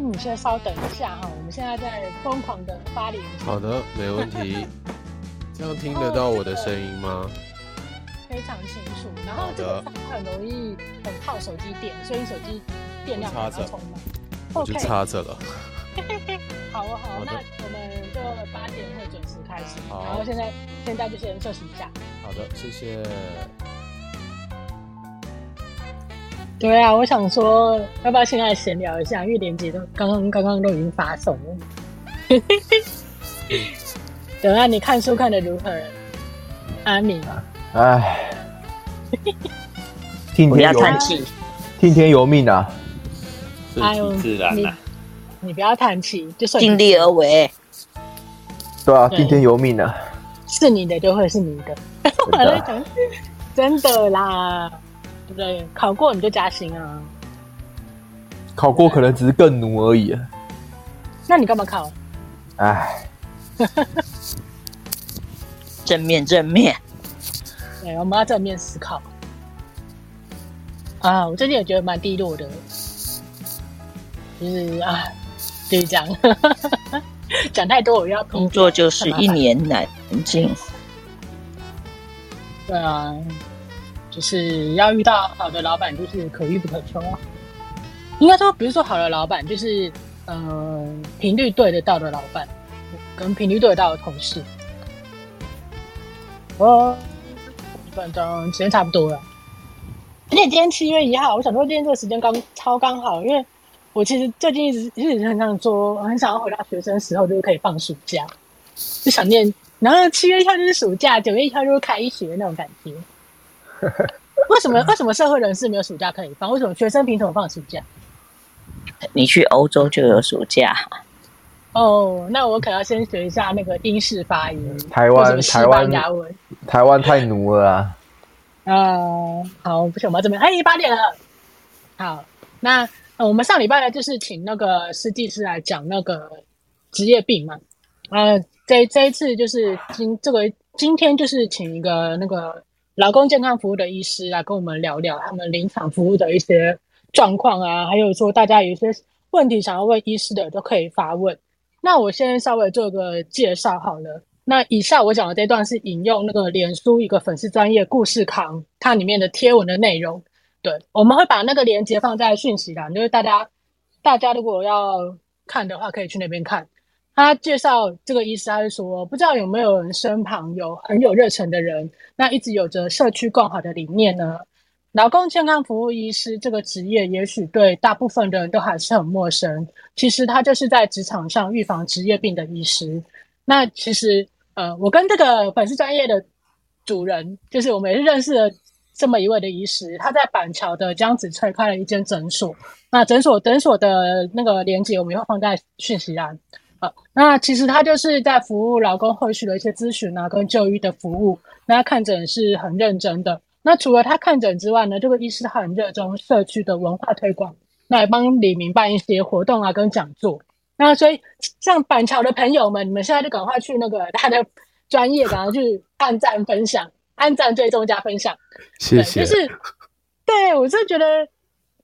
你先稍等一下哈，我们现在在疯狂的发连。好的，没问题。这样听得到我的声音吗？非常清楚。然后这个很容易很耗手机电，所以手机电量要充满。我就插着了。好啊好，那我们就八点会准时开始。好，然后现在现在就先休息一下。好的，谢谢。对啊，我想说，要不要现在闲聊一下？因为连结都刚刚刚刚都已经发送了。等下你看书看的如何？阿敏啊，哎，听天由命，听天由命啊！顺其自然你，你不要叹气，就算尽力而为。对啊，听天由命啊！是你的就会是你的，我在讲真的啦。对，考过你就加薪啊！考过可能只是更努而已啊。那你干嘛考？哎，正面正面。对，我们要正面思考。啊，我最近也觉得蛮低落的，就是啊，就是这样。讲太多，我要工作就是一年难尽。对啊。就是要遇到好的老板，就是可遇不可求啊。应该说，比如说好的老板，就是嗯，频率对得到的老板，跟频率对得到的同事。哦，一分钟，时间差不多了。而且今天七月一号，我想说今天这个时间刚超刚好，因为我其实最近一直一直很想说，很想要回到学生时候，就是可以放暑假，就想念。然后七月一号就是暑假，九月一号就是开学那种感觉。为什么为什么社会人士没有暑假可以放？为什么学生凭什么放暑假？你去欧洲就有暑假哦。那我可能要先学一下那个英式发音。台湾台湾台湾太奴了啊！呃，好，不行，我们这边哎，八点了。好，那我们上礼拜呢，就是请那个施技师来讲那个职业病嘛。呃，这这一次就是今这个今天就是请一个那个。劳工健康服务的医师来跟我们聊聊他们临场服务的一些状况啊，还有说大家有一些问题想要问医师的都可以发问。那我先稍微做个介绍好了。那以下我讲的这段是引用那个脸书一个粉丝专业故事扛它里面的贴文的内容。对，我们会把那个链接放在讯息栏，就是大家大家如果要看的话，可以去那边看。他介绍这个医师，他是说，不知道有没有人身旁有很有热忱的人，那一直有着社区共好的理念呢？劳工健康服务医师这个职业，也许对大部分人都还是很陌生。其实他就是在职场上预防职业病的医师。那其实，呃，我跟这个粉丝专业的主人，就是我们也是认识了这么一位的医师，他在板桥的江子翠开了一间诊所。那诊所诊所的那个链接，我们会放在讯息栏。啊，那其实他就是在服务劳工后续的一些咨询啊，跟就医的服务。那他看诊是很认真的。那除了他看诊之外呢，这个医师他很热衷社区的文化推广，那也帮里民办一些活动啊，跟讲座。那所以像板桥的朋友们，你们现在就赶快去那个他的专业，赶快去按赞分享，按赞追踪加分享。谢谢。就是，对我是觉得。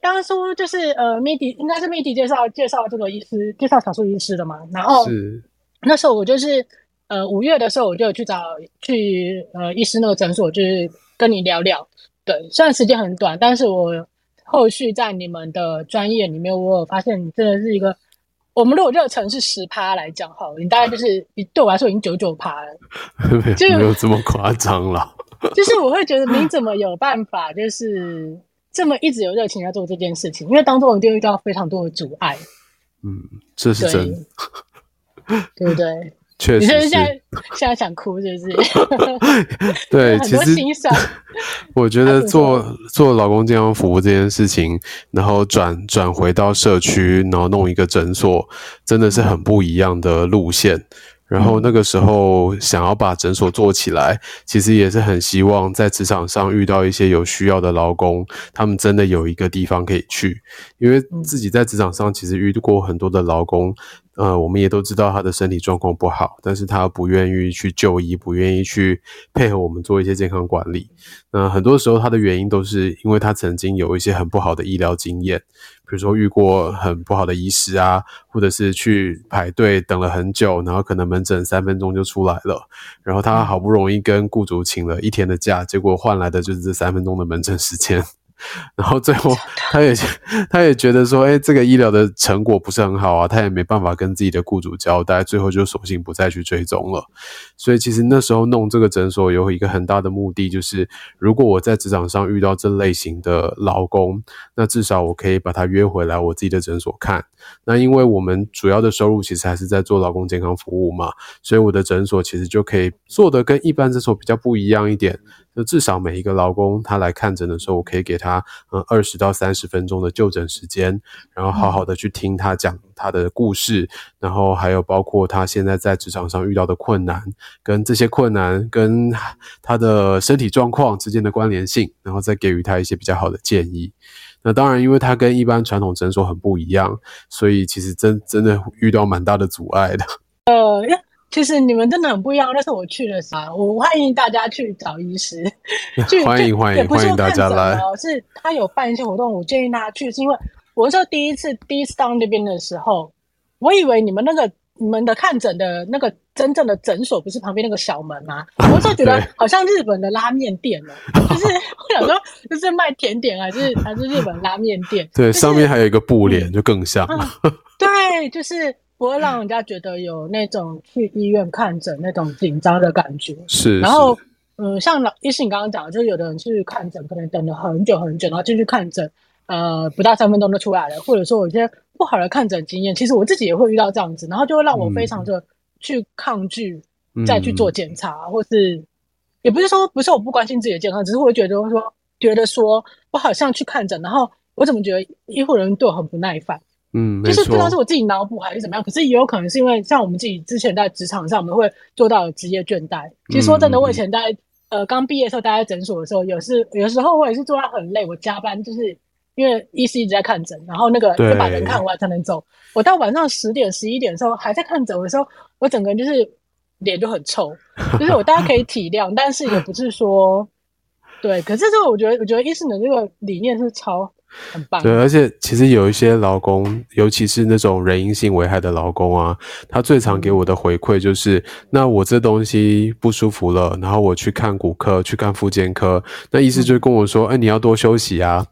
刚刚说就是呃，Midi 应该是 Midi 介绍介绍这个医师，介绍少数医师的嘛。然后是那时候我就是呃五月的时候，我就去找去呃医师那个诊所，就是跟你聊聊。对，虽然时间很短，但是我后续在你们的专业里面，我有发现你真的是一个，我们如果热忱是十趴来讲哈，你大概就是对我来说已经九九趴了，就没有这么夸张了。就是我会觉得你怎么有办法，就是。这么一直有热情在做这件事情，因为当中一定遇到非常多的阻碍。嗯，这是真的，对不对？确实现在现在想哭，是不是？对，其实我觉得做做老公健康服务这件事情，然后转转回到社区，然后弄一个诊所，真的是很不一样的路线。然后那个时候想要把诊所做起来，其实也是很希望在职场上遇到一些有需要的劳工，他们真的有一个地方可以去。因为自己在职场上其实遇过很多的劳工，呃，我们也都知道他的身体状况不好，但是他不愿意去就医，不愿意去配合我们做一些健康管理。那很多时候他的原因都是因为他曾经有一些很不好的医疗经验，比如说遇过很不好的医师啊，或者是去排队等了很久，然后可能门诊三分钟就出来了，然后他好不容易跟雇主请了一天的假，结果换来的就是这三分钟的门诊时间。然后最后，他也他也觉得说，哎，这个医疗的成果不是很好啊，他也没办法跟自己的雇主交代，最后就索性不再去追踪了。所以其实那时候弄这个诊所有一个很大的目的，就是如果我在职场上遇到这类型的劳工，那至少我可以把他约回来我自己的诊所看。那因为我们主要的收入其实还是在做劳工健康服务嘛，所以我的诊所其实就可以做得跟一般诊所比较不一样一点。就至少每一个劳工他来看诊的时候，我可以给他嗯二十到三十分钟的就诊时间，然后好好的去听他讲他的故事，然后还有包括他现在在职场上遇到的困难，跟这些困难跟他的身体状况之间的关联性，然后再给予他一些比较好的建议。那当然，因为他跟一般传统诊所很不一样，所以其实真真的遇到蛮大的阻碍的。呃。其实你们真的很不一样。那是我去的时候，我欢迎大家去找医师，去欢迎欢迎欢迎大家来。是他有办一些活动，我建议大家去，是因为我那时候第一次第一次到那边的时候，我以为你们那个你们的看诊的那个真正的诊所不是旁边那个小门吗？我就觉得好像日本的拉面店了，就是我想说，就是卖甜点还是还是日本拉面店？对，上面还有一个布帘，就更像。对，就是。不会让人家觉得有那种去医院看诊那种紧张的感觉。是，然后，嗯，像老医师你刚刚讲的，就是有的人去看诊，可能等了很久很久，然后进去看诊，呃，不到三分钟就出来了，或者说有些不好的看诊经验，其实我自己也会遇到这样子，然后就会让我非常的去抗拒再去做检查，嗯、或是也不是说不是我不关心自己的健康，只是会觉得说觉得说我好像去看诊，然后我怎么觉得医护人员对我很不耐烦。嗯，就是不知道是我自己脑补还是怎么样，可是也有可能是因为像我们自己之前在职场上，我们会做到职业倦怠。其实说真的，我以前在呃刚毕业的时候待在诊所的时候，有时有时候我也是做到很累，我加班就是因为医师一直在看诊，然后那个要把人看完才能走。我到晚上十点十一点的时候还在看诊的时候，我整个人就是脸就很臭，就是我大家可以体谅，但是也不是说对。可是这个我觉得，我觉得医师的这个理念是超。很棒。对，而且其实有一些劳工，尤其是那种人因性危害的劳工啊，他最常给我的回馈就是：那我这东西不舒服了，然后我去看骨科，去看复健科，那医师就跟我说：“哎、嗯欸，你要多休息啊。”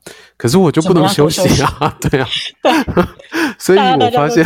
可是我就不能休息啊，对啊。所以我发现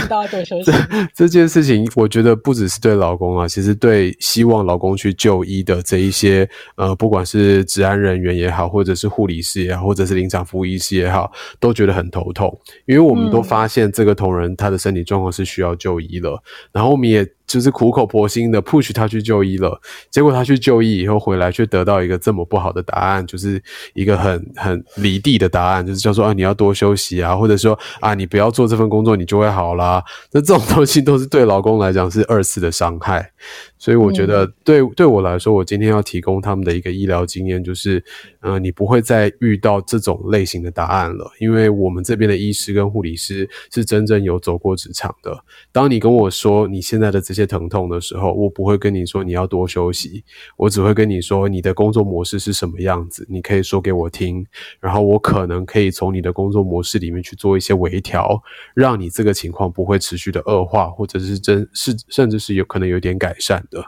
这这件事情，我觉得不只是对老公啊，其实对希望老公去就医的这一些呃，不管是治安人员也好，或者是护理师也好，或者是临场服务医师也好，都觉得很头痛，因为我们都发现这个同仁他的身体状况是需要就医了，然后我们也。就是苦口婆心的 push 他去就医了，结果他去就医以后回来，却得到一个这么不好的答案，就是一个很很离地的答案，就是叫做啊，你要多休息啊，或者说啊，你不要做这份工作，你就会好啦。那这种东西都是对老公来讲是二次的伤害。所以我觉得对，对对我来说，我今天要提供他们的一个医疗经验，就是，呃，你不会再遇到这种类型的答案了，因为我们这边的医师跟护理师是真正有走过职场的。当你跟我说你现在的这些些疼痛的时候，我不会跟你说你要多休息，我只会跟你说你的工作模式是什么样子，你可以说给我听，然后我可能可以从你的工作模式里面去做一些微调，让你这个情况不会持续的恶化，或者是真是甚至是有可能有点改善。的，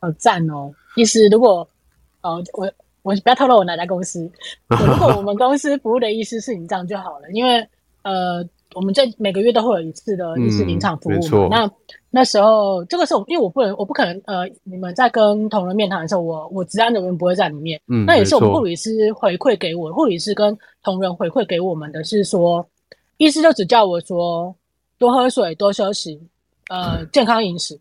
好赞哦！意思，如果哦，我我不要透露我哪家公司。如果我们公司服务的意思是你这样就好了，因为呃，我们这每个月都会有一次的一次临场服务嘛。嗯、那那时候这个时候，因为我不能，我不可能呃，你们在跟同仁面谈的时候，我我职安人员不会在里面。嗯，那也是我们护理师回馈给我，护理师跟同仁回馈给我们的是说，医师就只叫我说多喝水，多休息，呃，健康饮食。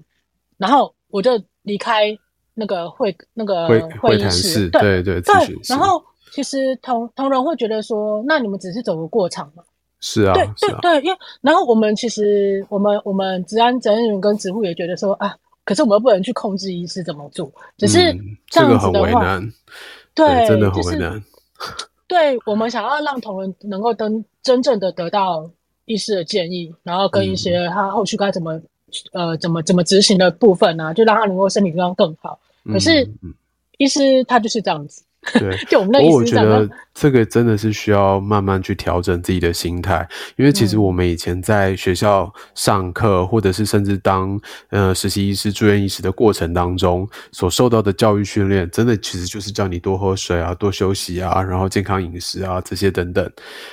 然后我就离开那个会那个会议室，对对对，对。然后其实同同仁会觉得说，那你们只是走个过场嘛？是啊，对对对，因为然后我们其实我们我们治安责任人跟职护也觉得说啊，可是我们不能去控制医师怎么做，只是这样子的话，对，真的很为难。对，我们想要让同仁能够真真正的得到医师的建议，然后跟一些他后续该怎么、嗯、呃怎么怎么执行的部分呢、啊，就让他能够身体状况更好。可是、嗯、医师他就是这样子。对，就我我觉得这个真的是需要慢慢去调整自己的心态，因为其实我们以前在学校上课，或者是甚至当呃实习医师、住院医师的过程当中，所受到的教育训练，真的其实就是叫你多喝水啊、多休息啊，然后健康饮食啊这些等等。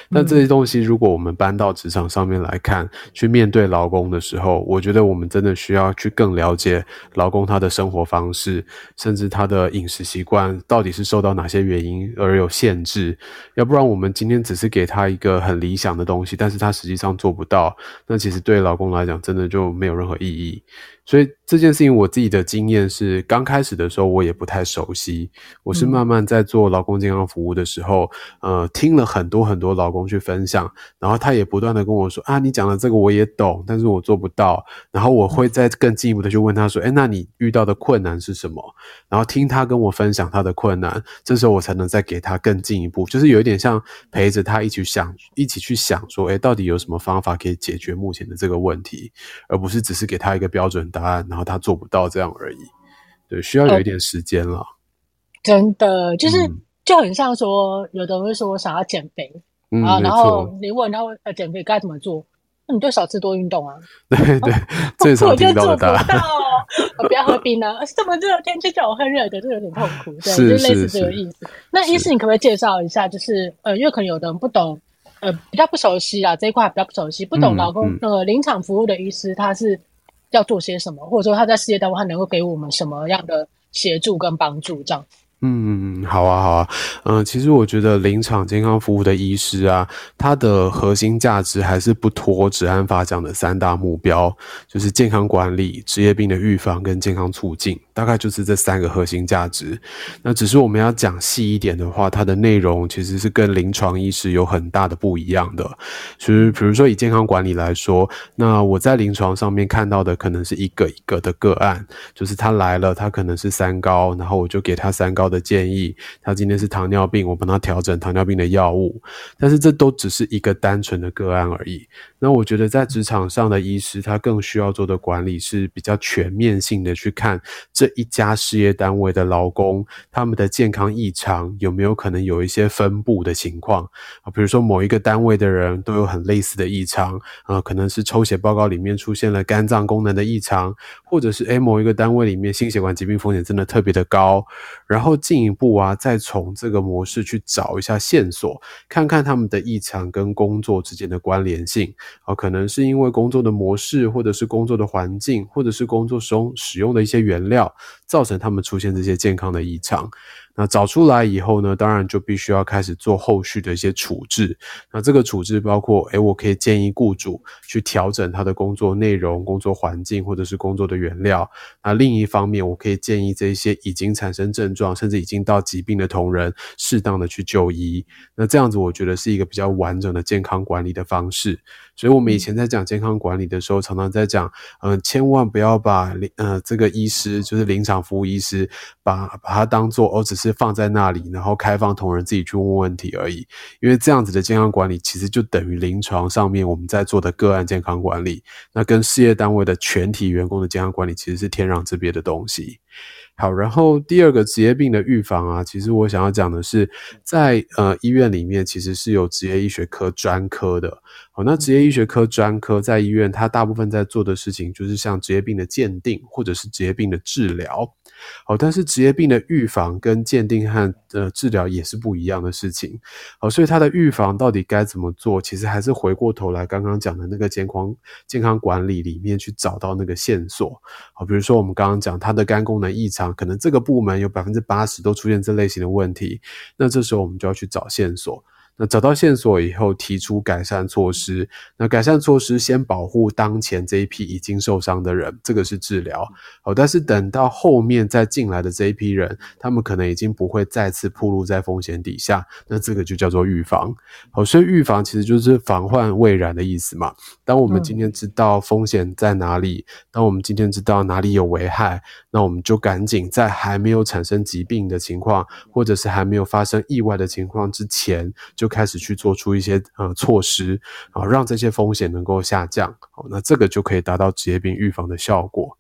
那这些东西，如果我们搬到职场上面来看，去面对劳工的时候，我觉得我们真的需要去更了解劳工他的生活方式，甚至他的饮食习惯到底是受到哪。哪些原因而有限制？要不然我们今天只是给他一个很理想的东西，但是他实际上做不到，那其实对老公来讲，真的就没有任何意义。所以这件事情，我自己的经验是，刚开始的时候我也不太熟悉。我是慢慢在做劳工健康服务的时候，呃，听了很多很多劳工去分享，然后他也不断的跟我说啊，你讲的这个我也懂，但是我做不到。然后我会再更进一步的去问他说，诶，那你遇到的困难是什么？然后听他跟我分享他的困难，这时候我才能再给他更进一步，就是有一点像陪着他一起想，一起去想说，哎，到底有什么方法可以解决目前的这个问题，而不是只是给他一个标准答案，然后他做不到这样而已，对，需要有一点时间了。真的，就是就很像说，嗯、有的人会说我想要减肥，嗯、啊，然后你问他呃减肥该怎么做，那你就少吃多运动啊。对对，最常听到的答案。我不要喝冰啊，这么热的天气叫我喝热的，就有点痛苦。对，就类似这个意思。那医师，你可不可以介绍一下？就是呃，因为可能有的人不懂，呃，比较不熟悉啊，这一块比较不熟悉，不懂劳工、嗯嗯、那个临场服务的医师，他是。要做些什么，或者说他在事业单位，他能够给我们什么样的协助跟帮助？这样。嗯，好啊，好啊，嗯、其实我觉得临场健康服务的医师啊，他的核心价值还是不脱职安法讲的三大目标，就是健康管理、职业病的预防跟健康促进，大概就是这三个核心价值。那只是我们要讲细一点的话，它的内容其实是跟临床医师有很大的不一样的。所以，比如说以健康管理来说，那我在临床上面看到的可能是一个一个的个案，就是他来了，他可能是三高，然后我就给他三高的建议，他今天是糖尿病，我帮他调整糖尿病的药物，但是这都只是一个单纯的个案而已。那我觉得在职场上的医师，他更需要做的管理是比较全面性的，去看这一家事业单位的劳工，他们的健康异常有没有可能有一些分布的情况啊，比如说某一个单位的人都有很类似的异常啊，可能是抽血报告里面出现了肝脏功能的异常，或者是诶某一个单位里面心血管疾病风险真的特别的高，然后。进一步啊，再从这个模式去找一下线索，看看他们的异常跟工作之间的关联性啊，可能是因为工作的模式，或者是工作的环境，或者是工作中使用的一些原料，造成他们出现这些健康的异常。那找出来以后呢，当然就必须要开始做后续的一些处置。那这个处置包括，诶，我可以建议雇主去调整他的工作内容、工作环境或者是工作的原料。那另一方面，我可以建议这些已经产生症状甚至已经到疾病的同仁，适当的去就医。那这样子，我觉得是一个比较完整的健康管理的方式。所以，我们以前在讲健康管理的时候，常常在讲，嗯、呃，千万不要把呃这个医师，就是临场服务医师，把把它当做哦，只是放在那里，然后开放同仁自己去问问题而已。因为这样子的健康管理，其实就等于临床上面我们在做的个案健康管理，那跟事业单位的全体员工的健康管理，其实是天壤之别的东西。好，然后第二个职业病的预防啊，其实我想要讲的是，在呃医院里面其实是有职业医学科专科的。好，那职业医学科专科在医院，它大部分在做的事情就是像职业病的鉴定或者是职业病的治疗。好，但是职业病的预防跟鉴定和呃治疗也是不一样的事情。好，所以它的预防到底该怎么做？其实还是回过头来刚刚讲的那个健康健康管理里面去找到那个线索。好，比如说我们刚刚讲他的肝功能异常，可能这个部门有百分之八十都出现这类型的问题，那这时候我们就要去找线索。那找到线索以后，提出改善措施。那改善措施先保护当前这一批已经受伤的人，这个是治疗。好，但是等到后面再进来的这一批人，他们可能已经不会再次暴露在风险底下。那这个就叫做预防。好，所以预防其实就是防患未然的意思嘛。当我们今天知道风险在哪里，当我们今天知道哪里有危害，那我们就赶紧在还没有产生疾病的情况，或者是还没有发生意外的情况之前。就开始去做出一些呃措施，然后让这些风险能够下降。好，那这个就可以达到职业病预防的效果。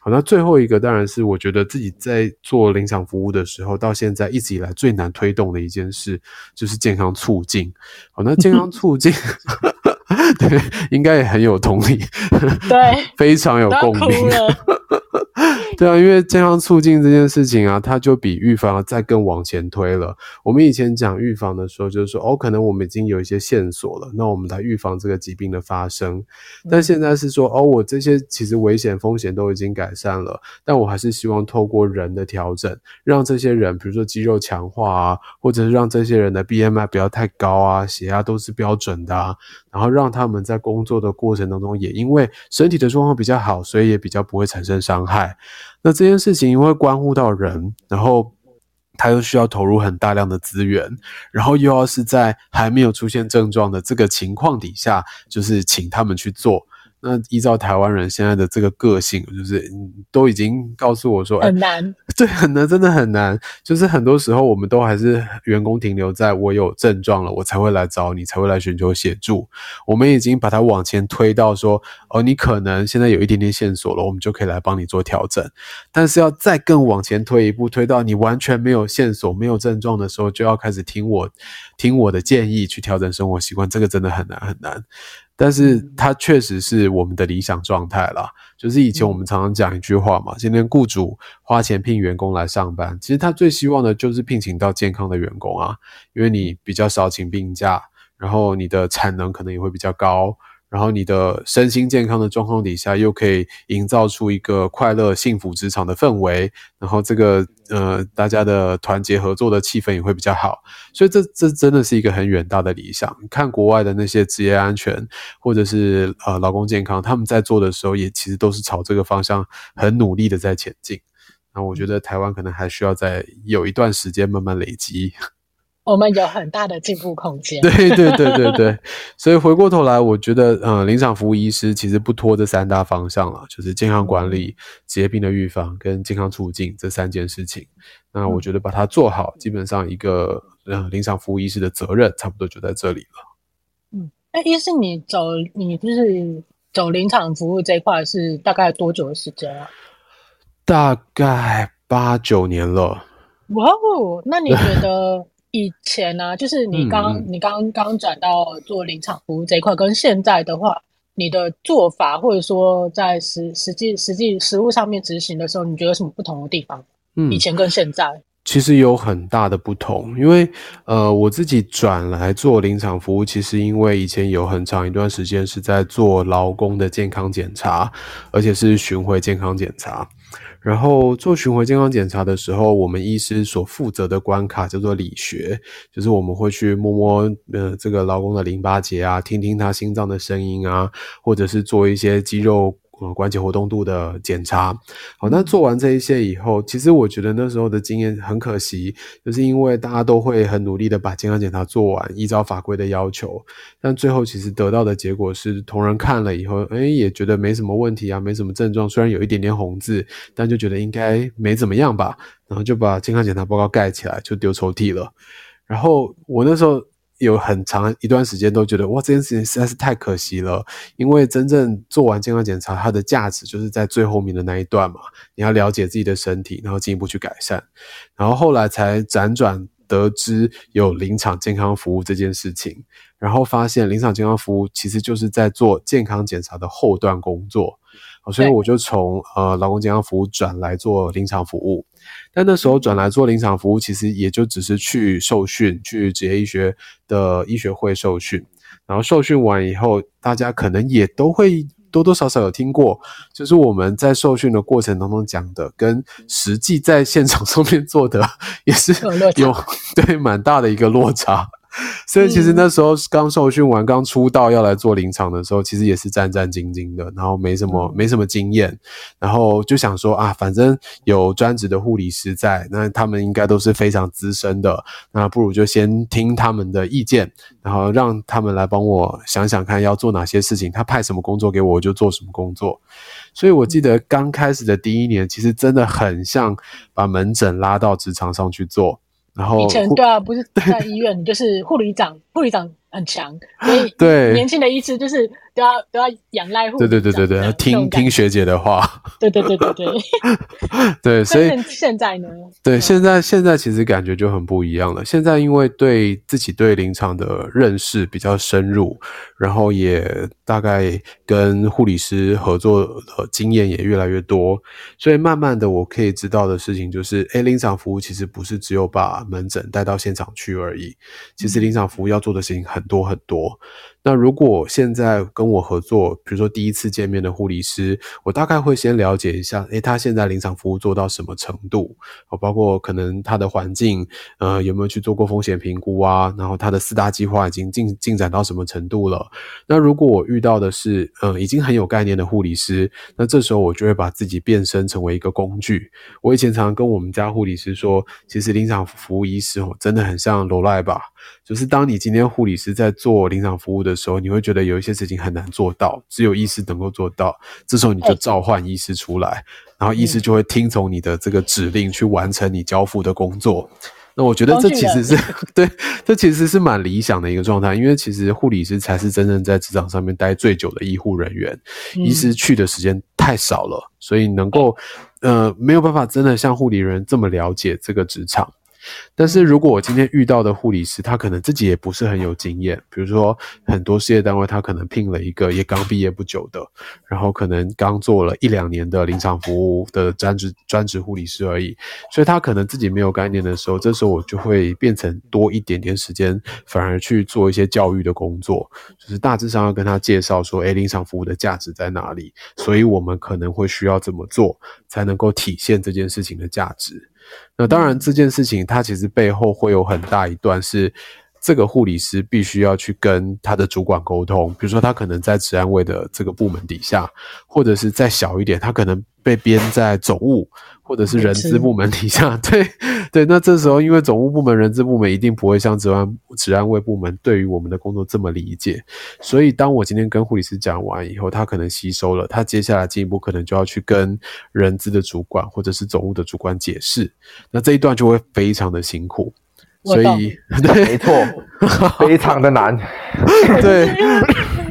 好，那最后一个当然是我觉得自己在做临场服务的时候，到现在一直以来最难推动的一件事，就是健康促进。好，那健康促进。对，应该也很有同理，对，非常有共鸣。对啊，因为健康促进这件事情啊，它就比预防再更往前推了。我们以前讲预防的时候，就是说哦，可能我们已经有一些线索了，那我们来预防这个疾病的发生。但现在是说哦，我这些其实危险风险都已经改善了，但我还是希望透过人的调整，让这些人，比如说肌肉强化啊，或者是让这些人的 BMI 不要太高啊，血压都是标准的啊，然后让他们在工作的过程当中，也因为身体的状况比较好，所以也比较不会产生伤害。那这件事情因为关乎到人，然后他又需要投入很大量的资源，然后又要是在还没有出现症状的这个情况底下，就是请他们去做。那依照台湾人现在的这个个性，就是都已经告诉我说，很难，欸，对，很难，真的很难。就是很多时候，我们都还是员工停留在我有症状了，我才会来找你，才会来寻求协助。我们已经把它往前推到说，哦，你可能现在有一点点线索了，我们就可以来帮你做调整。但是要再更往前推一步，推到你完全没有线索、没有症状的时候，就要开始听我听我的建议去调整生活习惯，这个真的很难很难。但是它确实是我们的理想状态啦。就是以前我们常常讲一句话嘛，今天雇主花钱聘员工来上班，其实他最希望的就是聘请到健康的员工啊，因为你比较少请病假，然后你的产能可能也会比较高。然后你的身心健康的状况底下，又可以营造出一个快乐、幸福职场的氛围，然后这个呃，大家的团结合作的气氛也会比较好。所以这这真的是一个很远大的理想。你看国外的那些职业安全或者是呃劳工健康，他们在做的时候，也其实都是朝这个方向很努力的在前进。那我觉得台湾可能还需要再有一段时间慢慢累积。我们有很大的进步空间。对对对对对，所以回过头来，我觉得，呃，临场服务医师其实不脱这三大方向了，就是健康管理、职业病的预防跟健康促进这三件事情。那我觉得把它做好，基本上一个呃临场服务医师的责任，差不多就在这里了。嗯，那医师，你走你就是走临场服务这一块是大概多久的时间啊？大概八九年了。哇哦，那你觉得？以前呢、啊，就是你刚、嗯、你刚刚转到做临场服务这一块，跟现在的话，你的做法或者说在实实际实际实务上面执行的时候，你觉得有什么不同的地方？嗯，以前跟现在其实有很大的不同，因为呃，我自己转来做临场服务，其实因为以前有很长一段时间是在做劳工的健康检查，而且是巡回健康检查。然后做巡回健康检查的时候，我们医师所负责的关卡叫做理学，就是我们会去摸摸呃这个劳工的淋巴结啊，听听他心脏的声音啊，或者是做一些肌肉。呃，关节活动度的检查，好，那做完这一些以后，其实我觉得那时候的经验很可惜，就是因为大家都会很努力的把健康检查做完，依照法规的要求，但最后其实得到的结果是，同仁看了以后，哎，也觉得没什么问题啊，没什么症状，虽然有一点点红字，但就觉得应该没怎么样吧，然后就把健康检查报告盖起来，就丢抽屉了。然后我那时候。有很长一段时间都觉得哇，这件事情实在是太可惜了。因为真正做完健康检查，它的价值就是在最后面的那一段嘛。你要了解自己的身体，然后进一步去改善。然后后来才辗转得知有临场健康服务这件事情，然后发现临场健康服务其实就是在做健康检查的后段工作。所以我就从呃劳工健康服务转来做临场服务，但那时候转来做临场服务，其实也就只是去受训，去职业医学的医学会受训，然后受训完以后，大家可能也都会多多少少有听过，就是我们在受训的过程当中讲的，跟实际在现场上面做的 也是有对蛮大的一个落差。所以其实那时候刚受训完，刚出道要来做临场的时候，其实也是战战兢兢的，然后没什么没什么经验，然后就想说啊，反正有专职的护理师在，那他们应该都是非常资深的，那不如就先听他们的意见，然后让他们来帮我想想看要做哪些事情，他派什么工作给我，我就做什么工作。所以我记得刚开始的第一年，其实真的很像把门诊拉到职场上去做。然后以前对啊，不是在医院，你就是护理长，护理长很强，所以对。年轻的医师就是都要都要仰赖护。对对对对对，听听学姐的话。对对对对对。对，所以现在呢？对，现在现在其实感觉就很不一样了。现在因为对自己对临场的认识比较深入，然后也大概跟护理师合作的经验也越来越多，所以慢慢的我可以知道的事情就是，哎，临场服务其实不是只有把门诊带到现场去而已，其实临场服务要做的事情很多很多。那如果现在跟我合作，比如说第一次见面的护理师，我大概会先了解一下，诶，他现在临场服务做到什么程度？哦包括可能他的环境，呃，有没有去做过风险评估啊？然后他的四大计划已经进进展到什么程度了？那如果我遇到的是，呃，已经很有概念的护理师，那这时候我就会把自己变身成为一个工具。我以前常常跟我们家护理师说，其实临场服务医师哦，真的很像罗赖吧。就是当你今天护理师在做临场服务的时候，你会觉得有一些事情很难做到，只有医师能够做到。这时候你就召唤医师出来，然后医师就会听从你的这个指令去完成你交付的工作。那我觉得这其实是 对，这其实是蛮理想的一个状态，因为其实护理师才是真正在职场上面待最久的医护人员，医师去的时间太少了，所以能够呃没有办法真的像护理人这么了解这个职场。但是如果我今天遇到的护理师，他可能自己也不是很有经验，比如说很多事业单位，他可能聘了一个也刚毕业不久的，然后可能刚做了一两年的临场服务的专职专职护理师而已，所以他可能自己没有概念的时候，这时候我就会变成多一点点时间，反而去做一些教育的工作，就是大致上要跟他介绍说，诶，临场服务的价值在哪里，所以我们可能会需要怎么做，才能够体现这件事情的价值。那当然，这件事情它其实背后会有很大一段是这个护理师必须要去跟他的主管沟通，比如说他可能在职安卫的这个部门底下，或者是再小一点，他可能被编在总务。或者是人资部门底下，对对，那这时候因为总务部门、人资部门一定不会像职安职安卫部门对于我们的工作这么理解，所以当我今天跟护理师讲完以后，他可能吸收了，他接下来进一步可能就要去跟人资的主管或者是总务的主管解释，那这一段就会非常的辛苦，所以 对，没错，非常的难，对。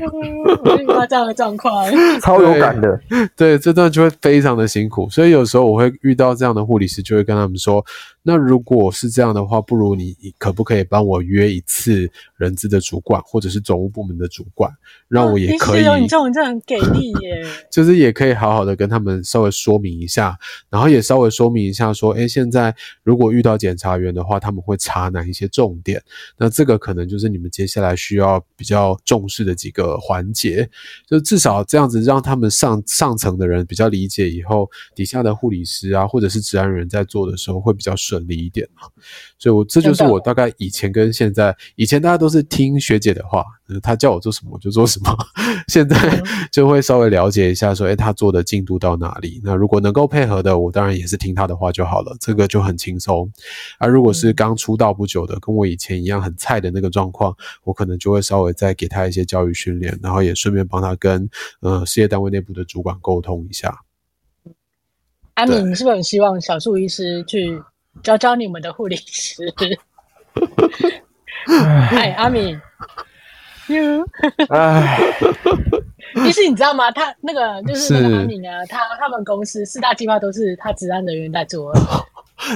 遇到这样的状况，超有感的。对，这段就会非常的辛苦，所以有时候我会遇到这样的护理师，就会跟他们说。那如果是这样的话，不如你可不可以帮我约一次人资的主管，或者是总务部门的主管，让我也可以。哦、你这种这很给力耶！就是也可以好好的跟他们稍微说明一下，然后也稍微说明一下说，哎，现在如果遇到检查员的话，他们会查哪一些重点？那这个可能就是你们接下来需要比较重视的几个环节，就至少这样子让他们上上层的人比较理解，以后底下的护理师啊，或者是治安人在做的时候会比较顺。顺利一点嘛，所以我这就是我大概以前跟现在，以前大家都是听学姐的话，她叫我做什么我就做什么，现在就会稍微了解一下，说，哎，她做的进度到哪里？那如果能够配合的，我当然也是听她的话就好了，这个就很轻松。而如果是刚出道不久的，跟我以前一样很菜的那个状况，我可能就会稍微再给她一些教育训练，然后也顺便帮她跟呃事业单位内部的主管沟通一下。阿敏，你是不是很希望小树医师去？教教你们的护理师，哎，阿敏，you，哎，其实你知道吗？他那个就是那个阿敏啊，他他们公司四大计划都是他职安人员在做。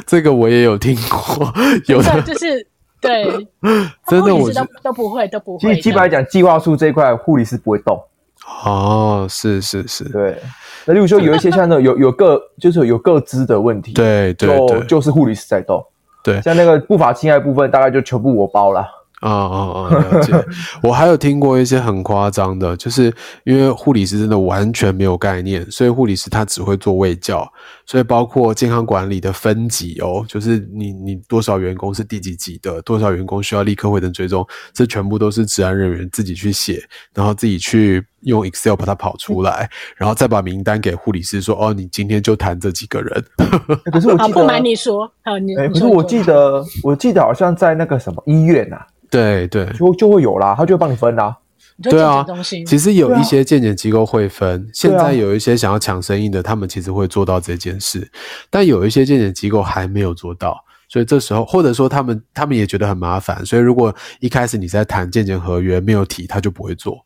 这个我也有听过，有的就是对，真的我都都不会都不会。基基本来讲，计划书这一块护理师不会动。哦，是是是，对。那例如说有一些像那种有有个就是有各资的问题，对对对，就就是护理师在动，对，像那个不法侵害部分，大概就全部我包了。啊啊啊！了解。我还有听过一些很夸张的，就是因为护理师真的完全没有概念，所以护理师他只会做卫教，所以包括健康管理的分级哦，就是你你多少员工是第几级的，多少员工需要立刻回诊追踪，这全部都是治安人员自己去写，然后自己去用 Excel 把它跑出来，然后再把名单给护理师说，哦，你今天就谈这几个人。可是我记得，不瞒你说，好，你，可是我记得，我记得好像在那个什么医院啊。对对，就就会有啦，他就会帮你分啦。对啊，其实有一些健检机构会分，啊、现在有一些想要抢生意的，他们其实会做到这件事，但有一些健检机构还没有做到。所以这时候或者说他们他们也觉得很麻烦，所以如果一开始你在谈健检合约没有提，他就不会做。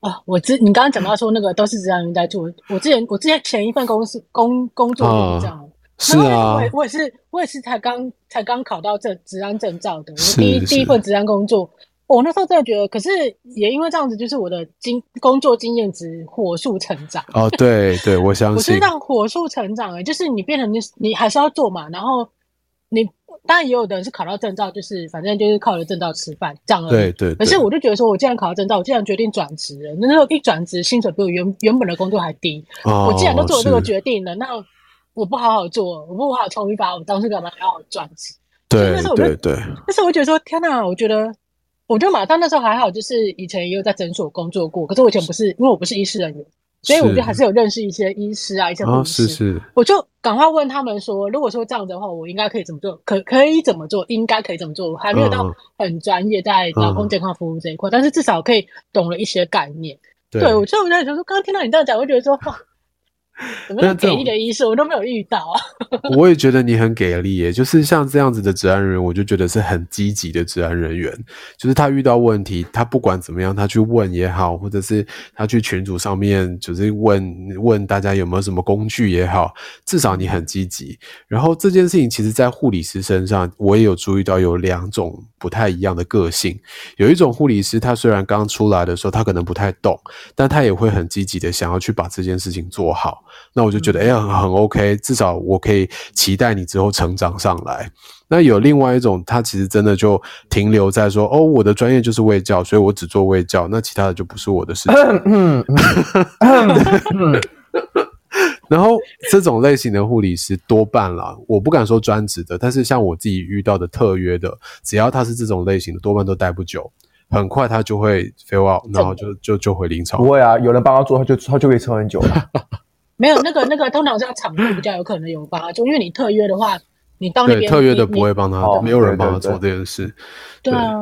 哦，我之你刚刚讲到说那个都是这样人在做，我之前我之前前一份公司工工作就是这样。哦是啊，我也我也是我也是才刚才刚考到这职安证照的，我第一第一份职安工作，我那时候真的觉得，可是也因为这样子，就是我的经工作经验值火速成长。哦，对对，我相 信。我是让火速成长诶，就是你变成你你还是要做嘛，然后你当然也有的人是考到证照，就是反正就是靠着证照吃饭这样而已。对，对对。可是我就觉得说，我既然考到证照，我既然决定转职了，那时候一转职薪水比我原原本的工作还低，哦、我既然都做了这个决定了，那。我不好好做，我不好好从一把，我当时干嘛要赚钱？对对对。但是我觉得说，天哪！我觉得，我觉得马上那时候还好，就是以前也有在诊所工作过。可是我以前不是，因为我不是医师人员，所以我觉得还是有认识一些医师啊，一些护士。哦、是是。我就赶快问他们说，如果说这样的话，我应该可以怎么做？可可以怎么做？应该可以怎么做？我还没有到很专业在劳工健康服务这一块，嗯、但是至少可以懂了一些概念。对，我所以我在想说，刚刚听到你这样讲，我就觉得说，哇。怎么给力的医生我都没有遇到啊！我也觉得你很给力耶，就是像这样子的治安人员，我就觉得是很积极的治安人员。就是他遇到问题，他不管怎么样，他去问也好，或者是他去群组上面就是问问大家有没有什么工具也好，至少你很积极。然后这件事情，其实在护理师身上，我也有注意到有两种不太一样的个性。有一种护理师，他虽然刚出来的时候他可能不太懂，但他也会很积极的想要去把这件事情做好。那我就觉得，哎、欸，很很 OK，至少我可以期待你之后成长上来。那有另外一种，他其实真的就停留在说，哦，我的专业就是卫教，所以我只做卫教，那其他的就不是我的事情。然后这种类型的护理师多半啦，我不敢说专职的，但是像我自己遇到的特约的，只要他是这种类型的，多半都待不久，很快他就会 fail out，然后就就就回临床。不会啊，有人帮他做，他就他就可以撑很久了。没有那个那个，通常是要场部比较有可能有帮他做，因为你特约的话，你到那边特约的不会帮他，没有人帮他做这件事。对啊。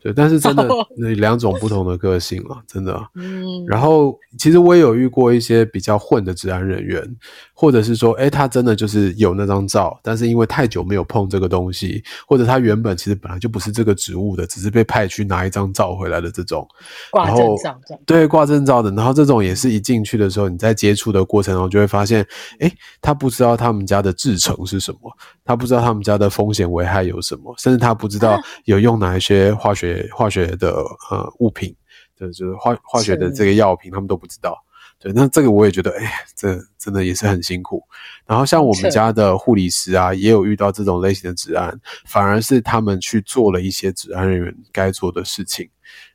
对，但是真的那两种不同的个性了，真的。嗯，然后其实我也有遇过一些比较混的治安人员，或者是说，哎，他真的就是有那张照，但是因为太久没有碰这个东西，或者他原本其实本来就不是这个职务的，只是被派去拿一张照回来的这种，挂证照。对，挂证照的。然后这种也是一进去的时候，你在接触的过程中就会发现，哎，他不知道他们家的制成是什么，他不知道他们家的风险危害有什么，甚至他不知道有用哪一些化学。化学的呃物品，对，就是化化学的这个药品，他们都不知道。对，那这个我也觉得，哎，这真的也是很辛苦。然后像我们家的护理师啊，也有遇到这种类型的治安，反而是他们去做了一些治安人员该做的事情。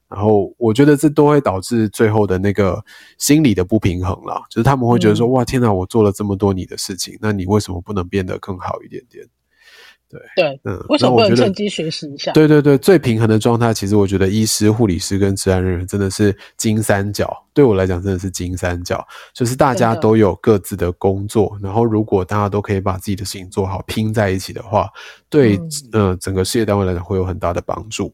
然后我觉得这都会导致最后的那个心理的不平衡啦，就是他们会觉得说，哇，天哪，我做了这么多你的事情，那你为什么不能变得更好一点点？对对，嗯，为什么不能趁机学习一下？对对对，最平衡的状态，其实我觉得医师、护理师跟治安人员真的是金三角。对我来讲，真的是金三角，就是大家都有各自的工作，然后如果大家都可以把自己的事情做好，拼在一起的话，对，嗯、呃，整个事业单位来讲会有很大的帮助。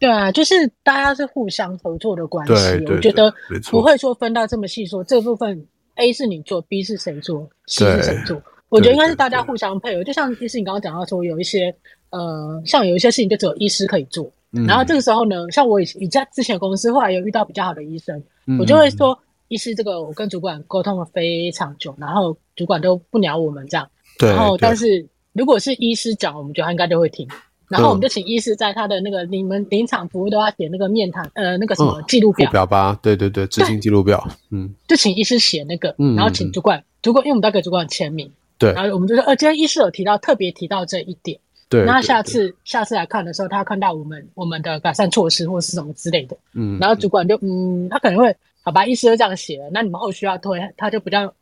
对啊，就是大家是互相合作的关系，对对对，我觉得不会说分到这么细，说这部分 A 是你做，B 是谁做，C 是谁做。我觉得应该是大家互相配合，就像医师你刚刚讲到说，有一些呃，像有一些事情就只有医师可以做，嗯、然后这个时候呢，像我以以前之前公司后来有遇到比较好的医生，嗯、我就会说，医师这个我跟主管沟通了非常久，然后主管都不鸟我们这样，对，然后但是如果是医师讲，我们觉得他应该就会听，然后我们就请医师在他的那个你们临场服务都要写那个面谈呃那个什么记录表，嗯、表吧，对对对，执行记录表，嗯，就请医师写那个，然后请主管，嗯、主管因为我们都要给主管签名。对，然后我们就说，呃，今天医师有提到，特别提到这一点。对，那下次下次来看的时候，他看到我们我们的改善措施或是什么之类的，嗯，然后主管就嗯，他可能会好吧，医师就这样写了，那你们后续要推，他就比较。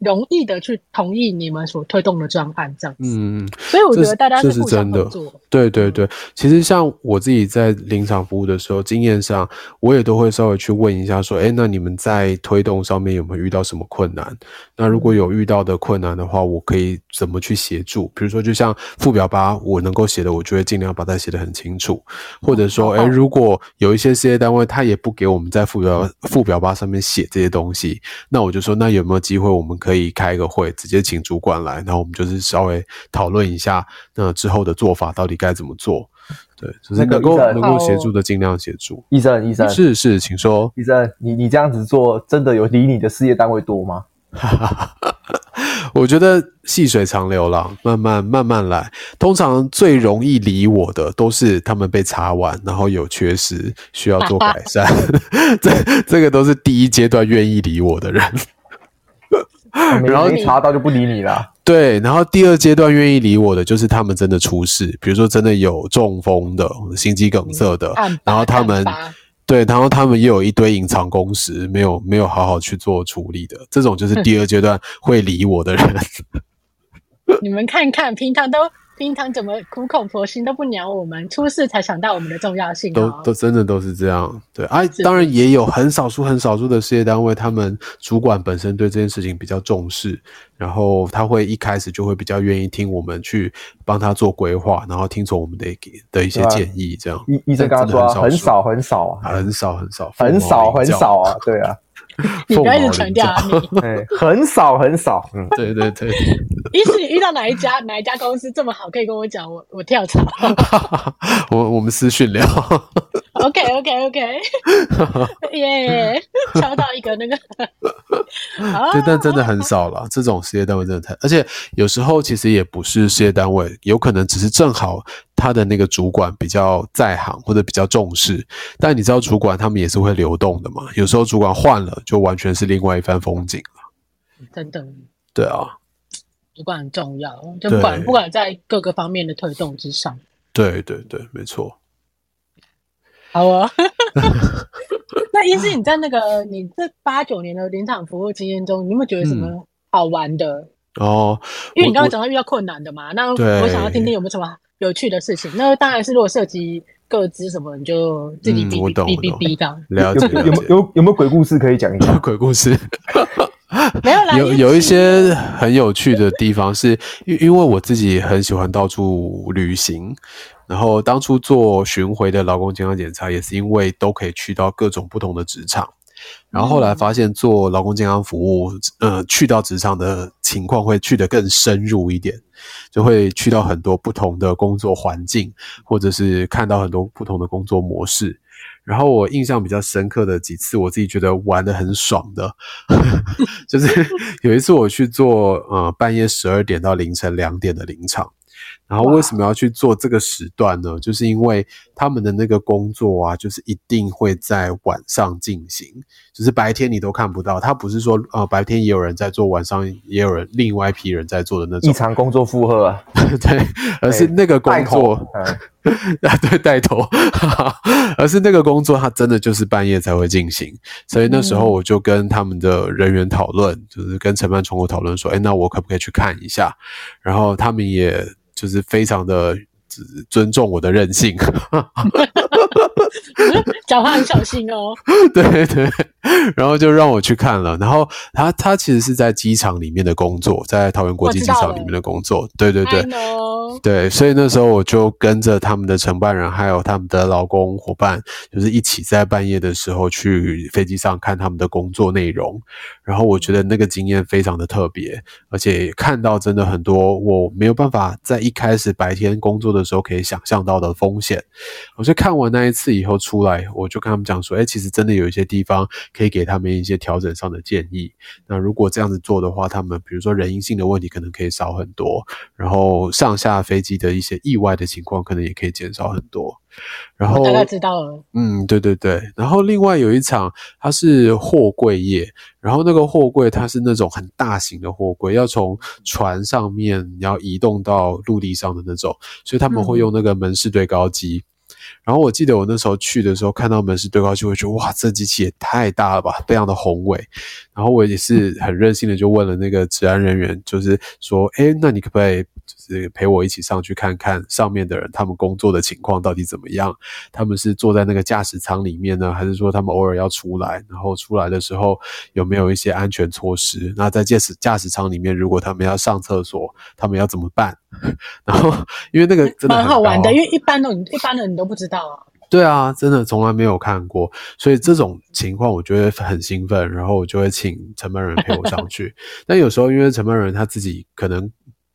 容易的去同意你们所推动的专案这样子，嗯，所以我觉得大家是互相合作。对对对，其实像我自己在临场服务的时候，经验上我也都会稍微去问一下，说，哎，那你们在推动上面有没有遇到什么困难？那如果有遇到的困难的话，我可以怎么去协助？比如说，就像附表八，我能够写的，我就会尽量把它写得很清楚。或者说，哎，如果有一些事业单位他也不给我们在附表附表八上面写这些东西，那我就说，那有没有机会我们可可以开个会，直接请主管来，然后我们就是稍微讨论一下，那之后的做法到底该怎么做。对，就是能够能够协助的尽量协助。医生，医生，是是，请说。医生，你你这样子做，真的有离你的事业单位多吗？我觉得细水长流啦，慢慢慢慢来。通常最容易理我的，都是他们被查完，然后有缺失需要做改善，这这个都是第一阶段愿意理我的人。然后一查到就不理你了。对，然后第二阶段愿意理我的，就是他们真的出事，比如说真的有中风的、心肌梗塞的，然后他们。对，然后他们也有一堆隐藏工时，没有没有好好去做处理的，这种就是第二阶段会理我的人。你们看看，平常都。平常怎么苦口婆心都不鸟我们，出事才想到我们的重要性，哦。都都真的都是这样，对。啊，当然也有很少数很少数的事业单位，他们主管本身对。这件事情比较重视，然后他会一开始就会比较愿意听我们去帮他做规划，然后听从我们的的一些建议，这样。医医生刚刚说很少很少啊，很少很少很少很少。啊，对啊。你不要一直强调啊！你 很少很少，嗯，对对对。一是你遇到哪一家哪一家公司这么好，可以跟我讲，我我跳槽。我我们私讯聊。OK OK OK，耶，敲到一个那个。对，但真的很少了，这种事业单位真的太，而且有时候其实也不是事业单位，有可能只是正好他的那个主管比较在行或者比较重视，但你知道主管他们也是会流动的嘛，有时候主管换了，就完全是另外一番风景了。真的。对啊。主管很重要，就不管不管在各个方面的推动之上。对对对，没错。好啊。那意思，你在那个你这八九年的临场服务经验中，你有没有觉得什么好玩的？嗯、哦，因为你刚刚讲到遇到困难的嘛，那我想要听听有没有什么有趣的事情。那当然是如果涉及各资什么，你就自己哔哔哔哔哔的。了解，了解。有有有有没有鬼故事可以讲一下？鬼故事。没有啦，有有一些很有趣的地方，是因因为我自己很喜欢到处旅行，然后当初做巡回的劳工健康检查，也是因为都可以去到各种不同的职场，然后后来发现做劳工健康服务，呃，去到职场的情况会去得更深入一点，就会去到很多不同的工作环境，或者是看到很多不同的工作模式。然后我印象比较深刻的几次，我自己觉得玩得很爽的，就是有一次我去做呃半夜十二点到凌晨两点的临场。然后为什么要去做这个时段呢？就是因为他们的那个工作啊，就是一定会在晚上进行，就是白天你都看不到。他不是说呃白天也有人在做，晚上也有人另外一批人在做的那种。异常工作负荷啊，对，而是那个工作 啊，对，带头，而是那个工作，他真的就是半夜才会进行。所以那时候我就跟他们的人员讨论，就是跟承办窗口讨论说，哎，那我可不可以去看一下？然后他们也。就是非常的尊重我的任性，讲话很小心哦。对 对，然后就让我去看了。然后他他其实是在机场里面的工作，在桃园国际机场里面的工作。对对对。对，所以那时候我就跟着他们的承办人，还有他们的劳工伙伴，就是一起在半夜的时候去飞机上看他们的工作内容。然后我觉得那个经验非常的特别，而且看到真的很多我没有办法在一开始白天工作的时候可以想象到的风险。我就看完那一次以后出来，我就跟他们讲说，哎，其实真的有一些地方可以给他们一些调整上的建议。那如果这样子做的话，他们比如说人因性的问题可能可以少很多，然后上下。飞机的一些意外的情况，可能也可以减少很多。然后大概知道了，嗯，对对对。然后另外有一场，它是货柜业，然后那个货柜它是那种很大型的货柜，要从船上面要移动到陆地上的那种，所以他们会用那个门式对高机。嗯然后我记得我那时候去的时候，看到门市对高机，会觉得哇，这机器也太大了吧，非常的宏伟。然后我也是很任性的，就问了那个治安人员，就是说，哎，那你可不可以就是陪我一起上去看看上面的人他们工作的情况到底怎么样？他们是坐在那个驾驶舱里面呢，还是说他们偶尔要出来？然后出来的时候有没有一些安全措施？那在驾驶驾驶舱里面，如果他们要上厕所，他们要怎么办？然后因为那个真的蛮好玩的，因为一般的一般的你都不知道啊。对啊，真的从来没有看过，所以这种情况我觉得很兴奋，然后我就会请承办人陪我上去。但有时候因为承办人他自己可能。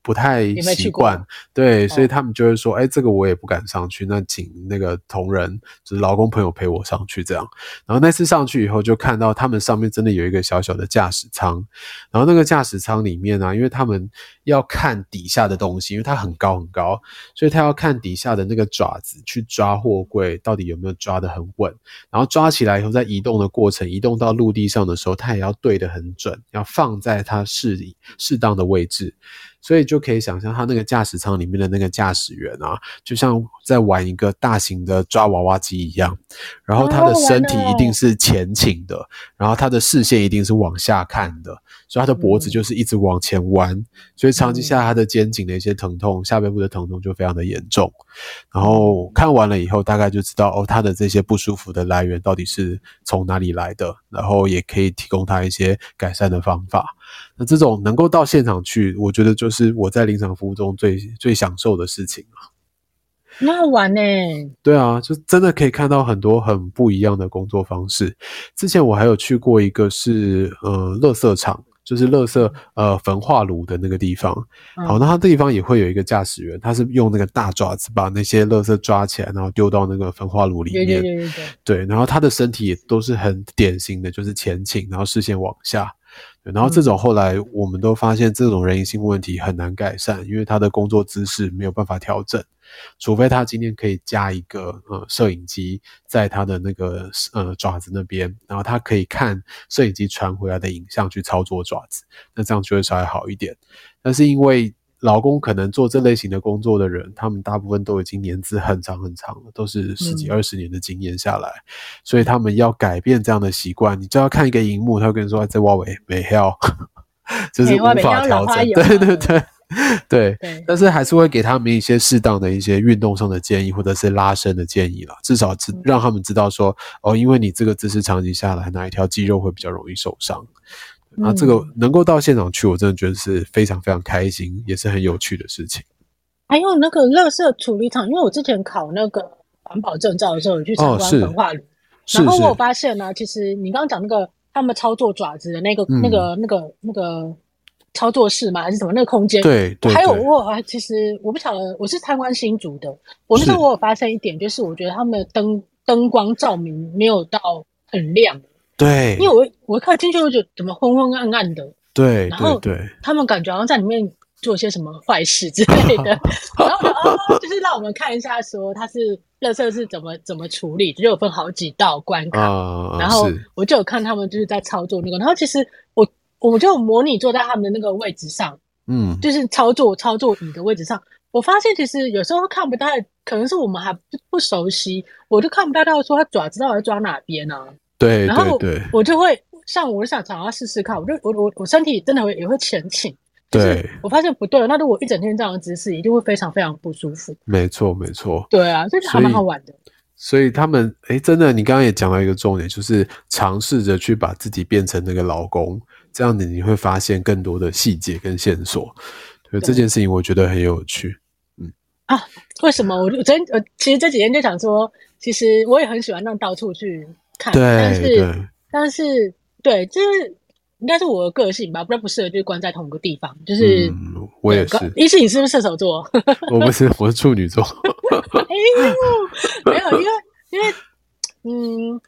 不太习惯，对，所以他们就会说，哎、欸，这个我也不敢上去，那请那个同仁，就是劳工朋友陪我上去这样。然后那次上去以后，就看到他们上面真的有一个小小的驾驶舱，然后那个驾驶舱里面呢、啊，因为他们要看底下的东西，因为它很高很高，所以他要看底下的那个爪子去抓货柜到底有没有抓得很稳，然后抓起来以后，在移动的过程，移动到陆地上的时候，他也要对得很准，要放在它适宜适当的位置。所以就可以想象，他那个驾驶舱里面的那个驾驶员啊，就像在玩一个大型的抓娃娃机一样，然后他的身体一定是前倾的，然后他的视线一定是往下看的。所以他的脖子就是一直往前弯，嗯、所以长期下他的肩颈的一些疼痛、下背部的疼痛就非常的严重。然后看完了以后，大概就知道哦，他的这些不舒服的来源到底是从哪里来的，然后也可以提供他一些改善的方法。那这种能够到现场去，我觉得就是我在临场服务中最最享受的事情啊。那好玩呢？对啊，就真的可以看到很多很不一样的工作方式。之前我还有去过一个是呃，垃圾场。就是垃圾呃焚化炉的那个地方，好，那它地方也会有一个驾驶员，他是用那个大爪子把那些垃圾抓起来，然后丢到那个焚化炉里面。对对对对。对，然后他的身体也都是很典型的，就是前倾，然后视线往下。对，然后这种后来我们都发现，这种人为性问题很难改善，因为他的工作姿势没有办法调整。除非他今天可以加一个呃摄影机在他的那个呃爪子那边，然后他可以看摄影机传回来的影像去操作爪子，那这样就会稍微好一点。但是因为劳工可能做这类型的工作的人，他们大部分都已经年资很长很长了，都是十几二十年的经验下来，嗯，所以他们要改变这样的习惯，你就要看一个荧幕，他会跟你说在挖尾没要，就是无法调整，对对对。对，对，但是还是会给他们一些适当的一些运动上的建议，或者是拉伸的建议了，至少知让他们知道说，哦，因为你这个姿势长期下来，哪一条肌肉会比较容易受伤。那这个能够到现场去，我真的觉得是非常非常开心，也是很有趣的事情。还有那个垃圾处理厂，因为我之前考那个环保证照的时候，有去参观焚化炉，然后我发现呢，其实你刚刚讲那个他们操作爪子的那个、嗯、那个、那个、那个。操作室嘛？还是什么？那个空间？对，对，对，还有我，其实我不晓得，我是参观新竹的。我那时候我有发现一点，就是我觉得他们的灯灯光照明没有到很亮。对，因为我我一看进去，我就怎么昏昏暗暗的。对，然后对，他们感觉好像在里面做一些什么坏事之类的。然后哦，就是让我们看一下，说他是垃圾是怎么怎么处理，就有分好几道关卡。啊、然后我就有看他们就是在操作那个，然后其实我。我就模拟坐在他们的那个位置上，嗯，就是操作操作椅的位置上。我发现其实有时候看不太，可能是我们还不不熟悉，我就看不太到说他爪子到底抓哪边呢？对，然后对，我就会像我想想要试试看，我就我我我身体真的会也会前倾，对，我发现不对，那如果一整天这样的姿势，一定会非常非常不舒服。没错，没错，对啊，这还蛮好玩的。所以他们哎，真的，你刚刚也讲到一个重点，就是尝试着去把自己变成那个老公。这样子你会发现更多的细节跟线索，对，这件事情我觉得很有趣。嗯啊，为什么我我昨天我其实这几天就想说，其实我也很喜欢让到处去看，对，但是对但是对，就是应该是我的个性吧，不然不适合就关在同一个地方。就是、嗯、我也是，一是你是不是射手座？我不是，我是处女座。哎呦，没有，因为因为嗯。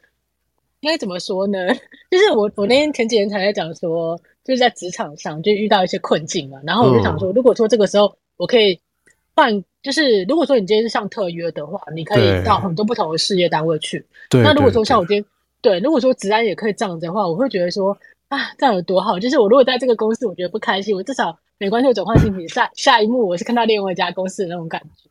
应该怎么说呢？就是我我那天前几天才在讲说，就是在职场上就遇到一些困境嘛，然后我就想说，如果说这个时候我可以换，就是如果说你今天是上特约的话，你可以到很多不同的事业单位去。对。那如果说像我今天，对，如果说职安也可以这样子的话，我会觉得说啊，这样有多好。就是我如果在这个公司我觉得不开心，我至少没关系，我转换心情，下下一幕我是看到另外一家公司的那种感觉。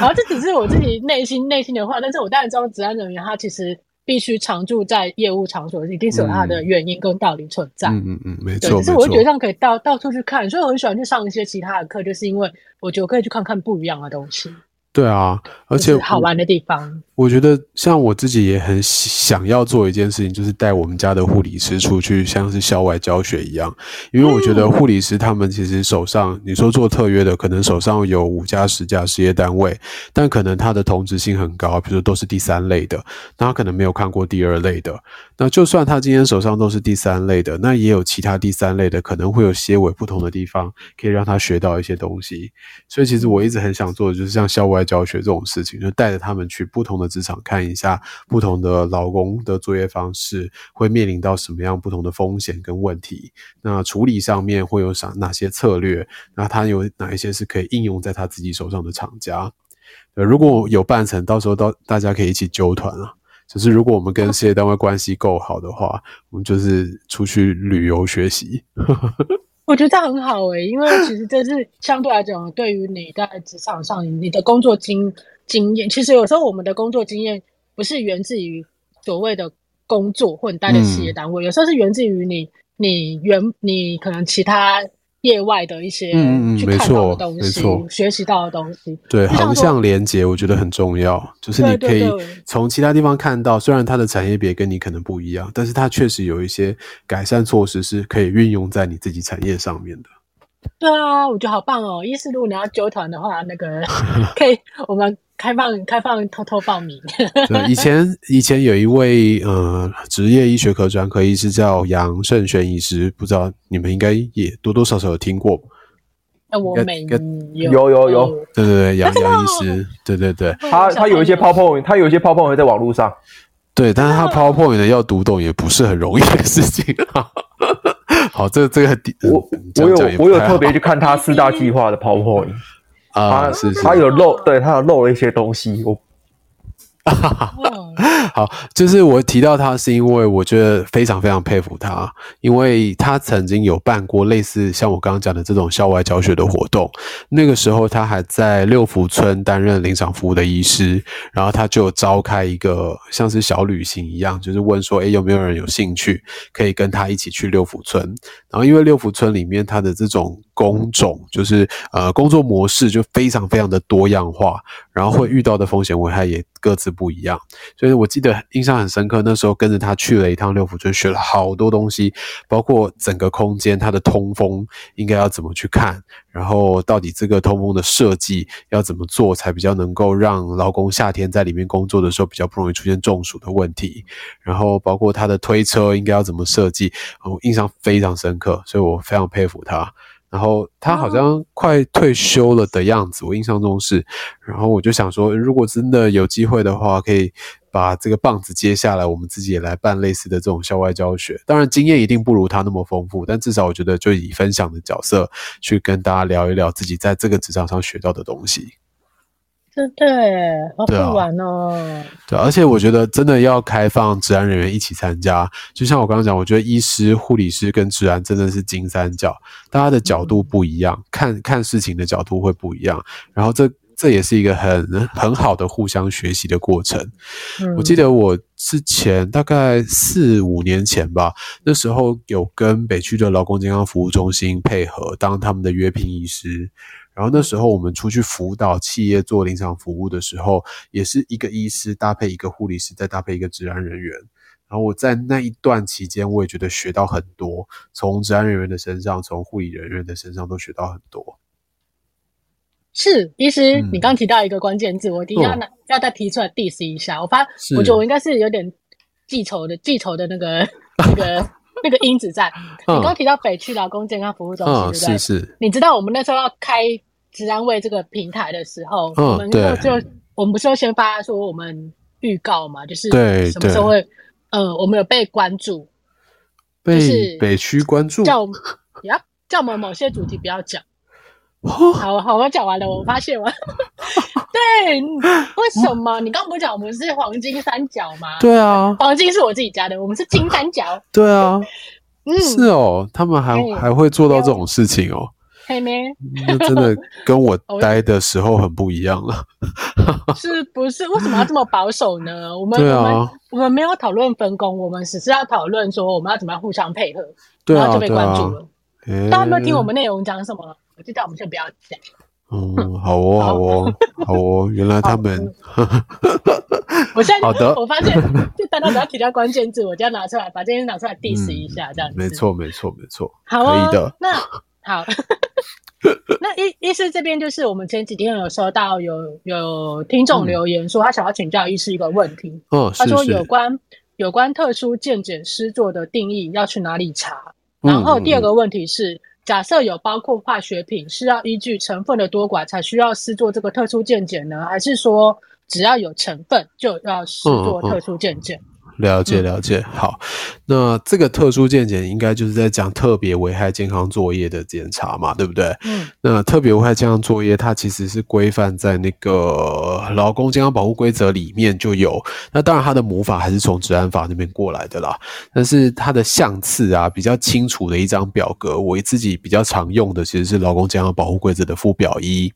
然后这只是我自己内心内心的话，但是我当然知道职安人员他其实。必须常住在业务场所，一定是有它的原因跟道理存在。嗯嗯嗯，没错。可是我会觉得这样可以到到处去看，所以我很喜欢去上一些其他的课，就是因为我觉得我可以去看看不一样的东西。对啊，而且好玩的地方。我觉得像我自己也很想要做一件事情，就是带我们家的护理师出去，像是校外教学一样。因为我觉得护理师他们其实手上，你说做特约的，可能手上有五家十家事业单位，但可能他的同质性很高，比如说都是第三类的，那他可能没有看过第二类的。那就算他今天手上都是第三类的，那也有其他第三类的，可能会有些微不同的地方，可以让他学到一些东西。所以其实我一直很想做的，就是像校外教学这种事情，就带着他们去不同的职场看一下不同的劳工的作业方式会面临到什么样不同的风险跟问题，那处理上面会有啥哪些策略？那他有哪一些是可以应用在他自己手上的厂家？呃，如果有办成，到时候到大家可以一起揪团啊。就是如果我们跟事业单位关系够好的话，我们就是出去旅游学习。我觉得这很好诶、欸，因为其实这是相对来讲，对于你在职场上你的工作经经验，其实有时候我们的工作经验不是源自于所谓的工作或你待的事业单位，嗯、有时候是源自于你你原你可能其他。业外的一些去看到的东西，嗯、学习到的东西，对横向连接，我觉得很重要。就是你可以从其他地方看到，虽然它的产业别跟你可能不一样，但是它确实有一些改善措施是可以运用在你自己产业上面的。对啊，我觉得好棒哦！医师，如果你要揪团的话，那个 可以我们。开放开放，偷偷报名。对，以前以前有一位呃职业医学科专科医师叫杨胜轩医师，不知道你们应该也多多少少有听过。那我没有有有有，对对对，杨杨医师，对对对，他他有一些 PowerPoint，他有一些 PowerPoint 在网络上。对，但是他 PowerPoint 的要读懂也不是很容易的事情。好，这个这个我我有我有特别去看他四大计划的 PowerPoint。啊，是，是他有漏，对他有漏了一些东西，我。好，就是我提到他，是因为我觉得非常非常佩服他，因为他曾经有办过类似像我刚刚讲的这种校外教学的活动。那个时候他还在六福村担任临场服务的医师，然后他就召开一个像是小旅行一样，就是问说，诶，有没有人有兴趣可以跟他一起去六福村？然后因为六福村里面他的这种工种，就是呃工作模式就非常非常的多样化，然后会遇到的风险危害也各自不一样，所以我记得印象很深刻。那时候跟着他去了一趟六福村，学了好多东西，包括整个空间它的通风应该要怎么去看，然后到底这个通风的设计要怎么做才比较能够让劳工夏天在里面工作的时候比较不容易出现中暑的问题，然后包括他的推车应该要怎么设计，我印象非常深刻，所以我非常佩服他。然后他好像快退休了的样子，我印象中是。然后我就想说，如果真的有机会的话，可以把这个棒子接下来，我们自己也来办类似的这种校外教学。当然，经验一定不如他那么丰富，但至少我觉得就以分享的角色去跟大家聊一聊自己在这个职场上学到的东西。对对，好好玩哦。对，而且我觉得真的要开放治安人员一起参加，就像我刚刚讲，我觉得医师、护理师跟治安真的是金三角，大家的角度不一样，嗯、看看事情的角度会不一样，然后这这也是一个很很好的互相学习的过程。嗯、我记得我之前大概四五年前吧，那时候有跟北区的劳工健康服务中心配合，当他们的约聘医师。然后那时候我们出去辅导企业做临场服务的时候，也是一个医师搭配一个护理师，再搭配一个治安人员。然后我在那一段期间，我也觉得学到很多，从治安人员的身上，从护理人员的身上都学到很多。是医师，嗯、你刚提到一个关键字，我一定要拿、嗯、要再提出来 diss 一下。我发，是我觉得我应该是有点记仇的，记仇的那个 那个。那个因子在，你刚提到北区劳工健康服务中心，对不对？是是。你知道我们那时候要开职安卫这个平台的时候，我们就就我们不是要先发说我们预告嘛，就是什么时候会，呃，我们有被关注，被北区关注，叫呀叫我们某些主题不要讲。好好，我讲完了，我发现了。对，为什么你刚刚不是讲我们是黄金三角吗？对啊，黄金是我自己加的，我们是金三角。对啊，嗯，是哦，他们还还会做到这种事情哦。嘿咩？那真的跟 我待的时候很不一样了。是不是？为什么要这么保守呢？我们我们我们没有讨论分工，我们只是要讨论说我们要怎么样互相配合，然后就被关注了。大家有没有听我们内容讲什么？我就叫我们先不要讲。嗯，好哦，好哦，好哦，原来他们。我现在好的，我发现就大家只要提到关键字，我就要拿出来，把这些拿出来 diss 一下，这样子。没错，没错，没错。好，可以的。那好，那医医师这边就是我们前几天有收到有有听众留言说他想要请教医师一个问题。嗯，他说有关有关特殊健检师作的定义要去哪里查？然后第二个问题是。假设有包括化学品，是要依据成分的多寡才需要施做这个特殊健检呢，还是说只要有成分就要施做特殊健检？嗯嗯了解了解，好，那这个特殊见解应该就是在讲特别危害健康作业的检查嘛，对不对？嗯，那特别危害健康作业，它其实是规范在那个劳工健康保护规则里面就有。那当然，它的母法还是从治安法那边过来的啦。但是它的项次啊，比较清楚的一张表格，我自己比较常用的其实是劳工健康保护规则的附表一。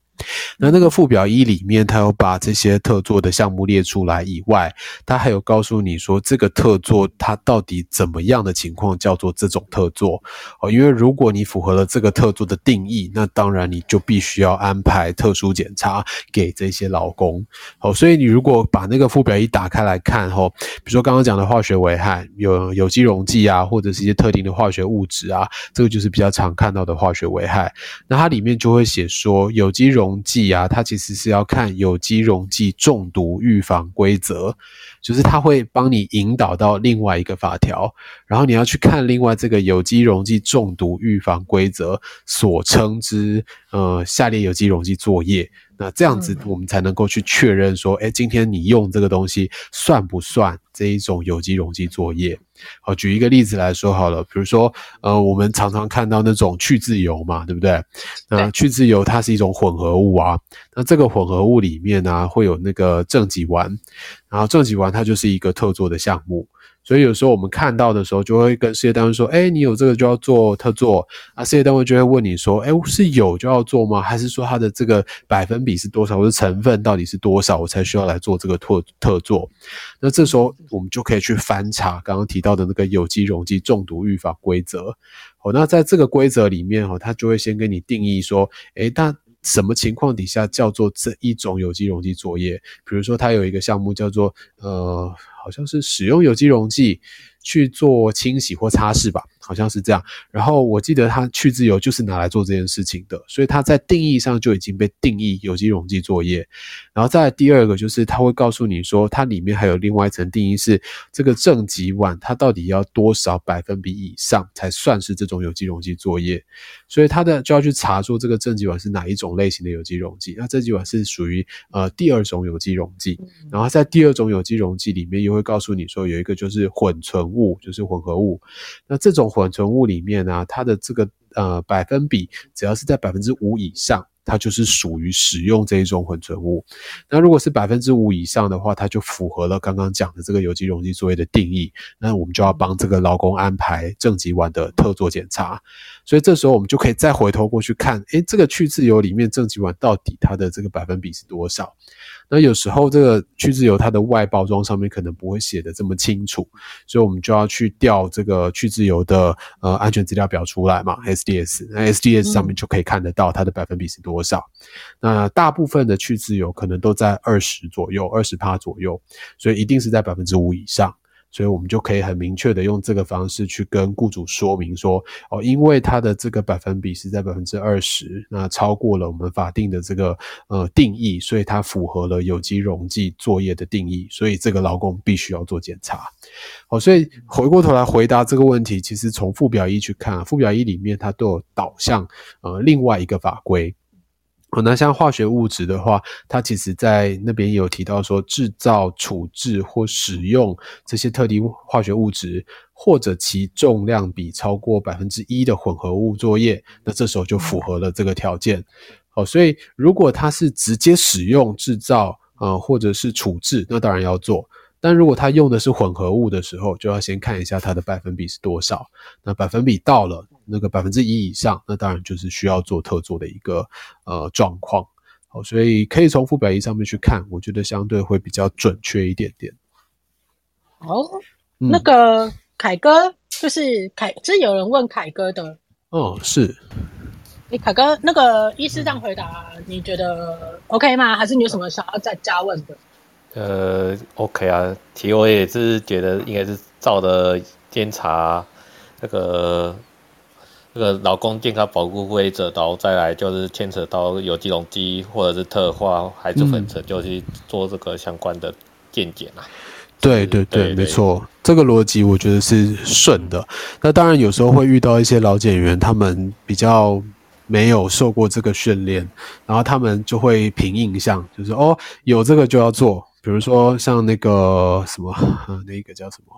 那那个附表一里面，它有把这些特作的项目列出来以外，它还有告诉你说，这个特作它到底怎么样的情况叫做这种特作哦。因为如果你符合了这个特作的定义，那当然你就必须要安排特殊检查给这些劳工。哦，所以你如果把那个附表一打开来看，吼，比如说刚刚讲的化学危害，有有机溶剂啊，或者是一些特定的化学物质啊，这个就是比较常看到的化学危害。那它里面就会写说有机溶溶剂啊，它其实是要看有机溶剂中毒预防规则，就是它会帮你引导到另外一个法条，然后你要去看另外这个有机溶剂中毒预防规则所称之呃下列有机溶剂作业。那这样子，我们才能够去确认说，哎，今天你用这个东西算不算这一种有机溶剂作业？好，举一个例子来说好了，比如说，呃，我们常常看到那种去渍油嘛，对不对？那去渍油它是一种混合物啊，那这个混合物里面呢，会有那个正己烷，然后正己烷它就是一个特作的项目。所以有时候我们看到的时候，就会跟事业单位说：“哎，你有这个就要做特做。”啊，事业单位就会问你说：“哎，是有就要做吗？还是说它的这个百分比是多少，或者成分到底是多少，我才需要来做这个特特做？”那这时候我们就可以去翻查刚刚提到的那个有机溶剂中毒预防规则。好，那在这个规则里面，哦，它就会先跟你定义说：“哎，那什么情况底下叫做这一种有机溶剂作业？比如说，它有一个项目叫做呃。”好像是使用有机溶剂去做清洗或擦拭吧，好像是这样。然后我记得它去自由就是拿来做这件事情的，所以它在定义上就已经被定义有机溶剂作业。然后再来第二个就是它会告诉你说，它里面还有另外一层定义是这个正极碗它到底要多少百分比以上才算是这种有机溶剂作业。所以它的就要去查出这个正极碗是哪一种类型的有机溶剂。那正极碗是属于呃第二种有机溶剂，然后在第二种有机溶剂里面又会告诉你说有一个就是混存物，就是混合物。那这种混存物里面呢、啊，它的这个呃百分比只要是在百分之五以上。它就是属于使用这一种混存物，那如果是百分之五以上的话，它就符合了刚刚讲的这个有机溶剂作业的定义，那我们就要帮这个劳工安排正极烷的特作检查，所以这时候我们就可以再回头过去看，诶，这个去自由里面正极烷到底它的这个百分比是多少？那有时候这个去渍油它的外包装上面可能不会写的这么清楚，所以我们就要去调这个去渍油的呃安全资料表出来嘛，SDS，那 SDS 上面就可以看得到它的百分比是多少。那大部分的去渍油可能都在二十左右，二十趴左右，所以一定是在百分之五以上。所以我们就可以很明确的用这个方式去跟雇主说明说，哦，因为它的这个百分比是在百分之二十，那超过了我们法定的这个呃定义，所以它符合了有机溶剂作业的定义，所以这个劳工必须要做检查。好，所以回过头来回答这个问题，其实从附表一去看，附表一里面它都有导向呃另外一个法规。那像化学物质的话，它其实在那边也有提到说，制造、处置或使用这些特定化学物质，或者其重量比超过百分之一的混合物作业，那这时候就符合了这个条件。好，所以如果它是直接使用、制造，呃，或者是处置，那当然要做。但如果他用的是混合物的时候，就要先看一下它的百分比是多少。那百分比到了那个百分之一以上，那当然就是需要做特做的一个呃状况。好，所以可以从附表一上面去看，我觉得相对会比较准确一点点。哦，那个凯哥就是凯，就是有人问凯哥的。哦，是。你凯哥，那个医师这样回答，你觉得 OK 吗？还是你有什么想要再加问的？呃，OK 啊，其实我也是觉得应该是照着监察那个那个劳工健康保护规则，然后再来就是牵扯到有机溶剂或者是特化还是粉尘，就去做这个相关的见解啊。对对对，对对没错，这个逻辑我觉得是顺的。那当然有时候会遇到一些老检员，他们比较。没有受过这个训练，然后他们就会凭印象，就是哦，有这个就要做。比如说像那个什么，那个叫什么，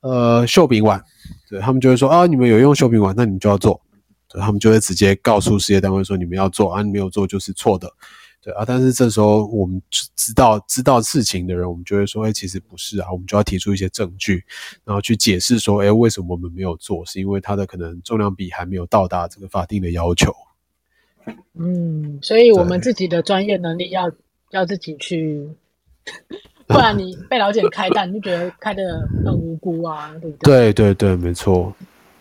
呃，秀饼碗，对，他们就会说啊，你们有用秀饼碗，那你们就要做。对，他们就会直接告诉事业单位说，你们要做啊，你没有做就是错的。对啊，但是这时候我们知道知道事情的人，我们就会说，哎，其实不是啊，我们就要提出一些证据，然后去解释说，哎，为什么我们没有做？是因为它的可能重量比还没有到达这个法定的要求。嗯，所以我们自己的专业能力要要自己去，不然你被老简开单，你就觉得开的很无辜啊，对不对？对对对，没错。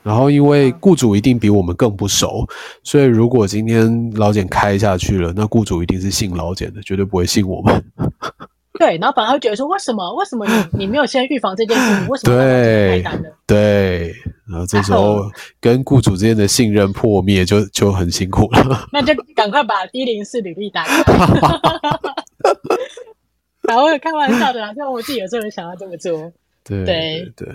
然后，因为雇主一定比我们更不熟，所以如果今天老简开下去了，那雇主一定是信老简的，绝对不会信我们。对，然后反而会觉得说，为什么？为什么你你没有先预防这件事情？为什么开单的？对，然后这时候跟雇主之间的信任破灭就，就就很辛苦了。那就赶快把一零四履历打开。然后开玩笑的啦，像我自己有时候也想要这么做。对对对，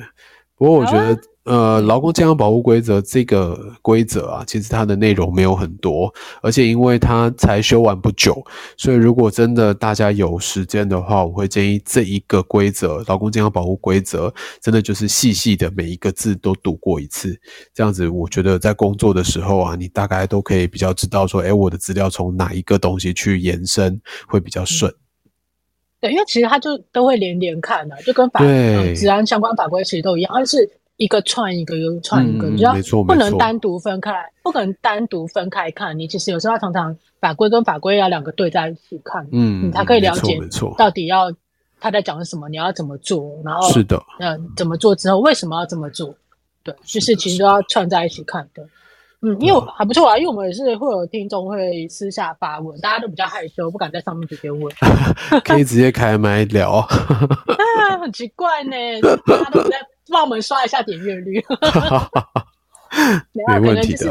不过我觉得。呃，劳工健康保护规则这个规则啊，其实它的内容没有很多，而且因为它才修完不久，所以如果真的大家有时间的话，我会建议这一个规则，劳工健康保护规则，真的就是细细的每一个字都读过一次，这样子我觉得在工作的时候啊，你大概都可以比较知道说，哎，我的资料从哪一个东西去延伸会比较顺。对，因为其实它就都会连连看的，就跟法对治安相关法规其实都一样，而是。一个串一个，又串一个，你知道不能单独分开，不可能单独分开看。你其实有时候要常常法规跟法规要两个对在一起看，嗯，你才可以了解到底要他在讲什么，你要怎么做，然后是的，嗯，怎么做之后为什么要这么做？对，就是其实都要串在一起看的。嗯，因为还不错啊，因为我们也是会有听众会私下发问，大家都比较害羞，不敢在上面直接问，可以直接开麦聊。啊，很奇怪呢，大家都在。帮我们刷一下点阅率，没有，可能就是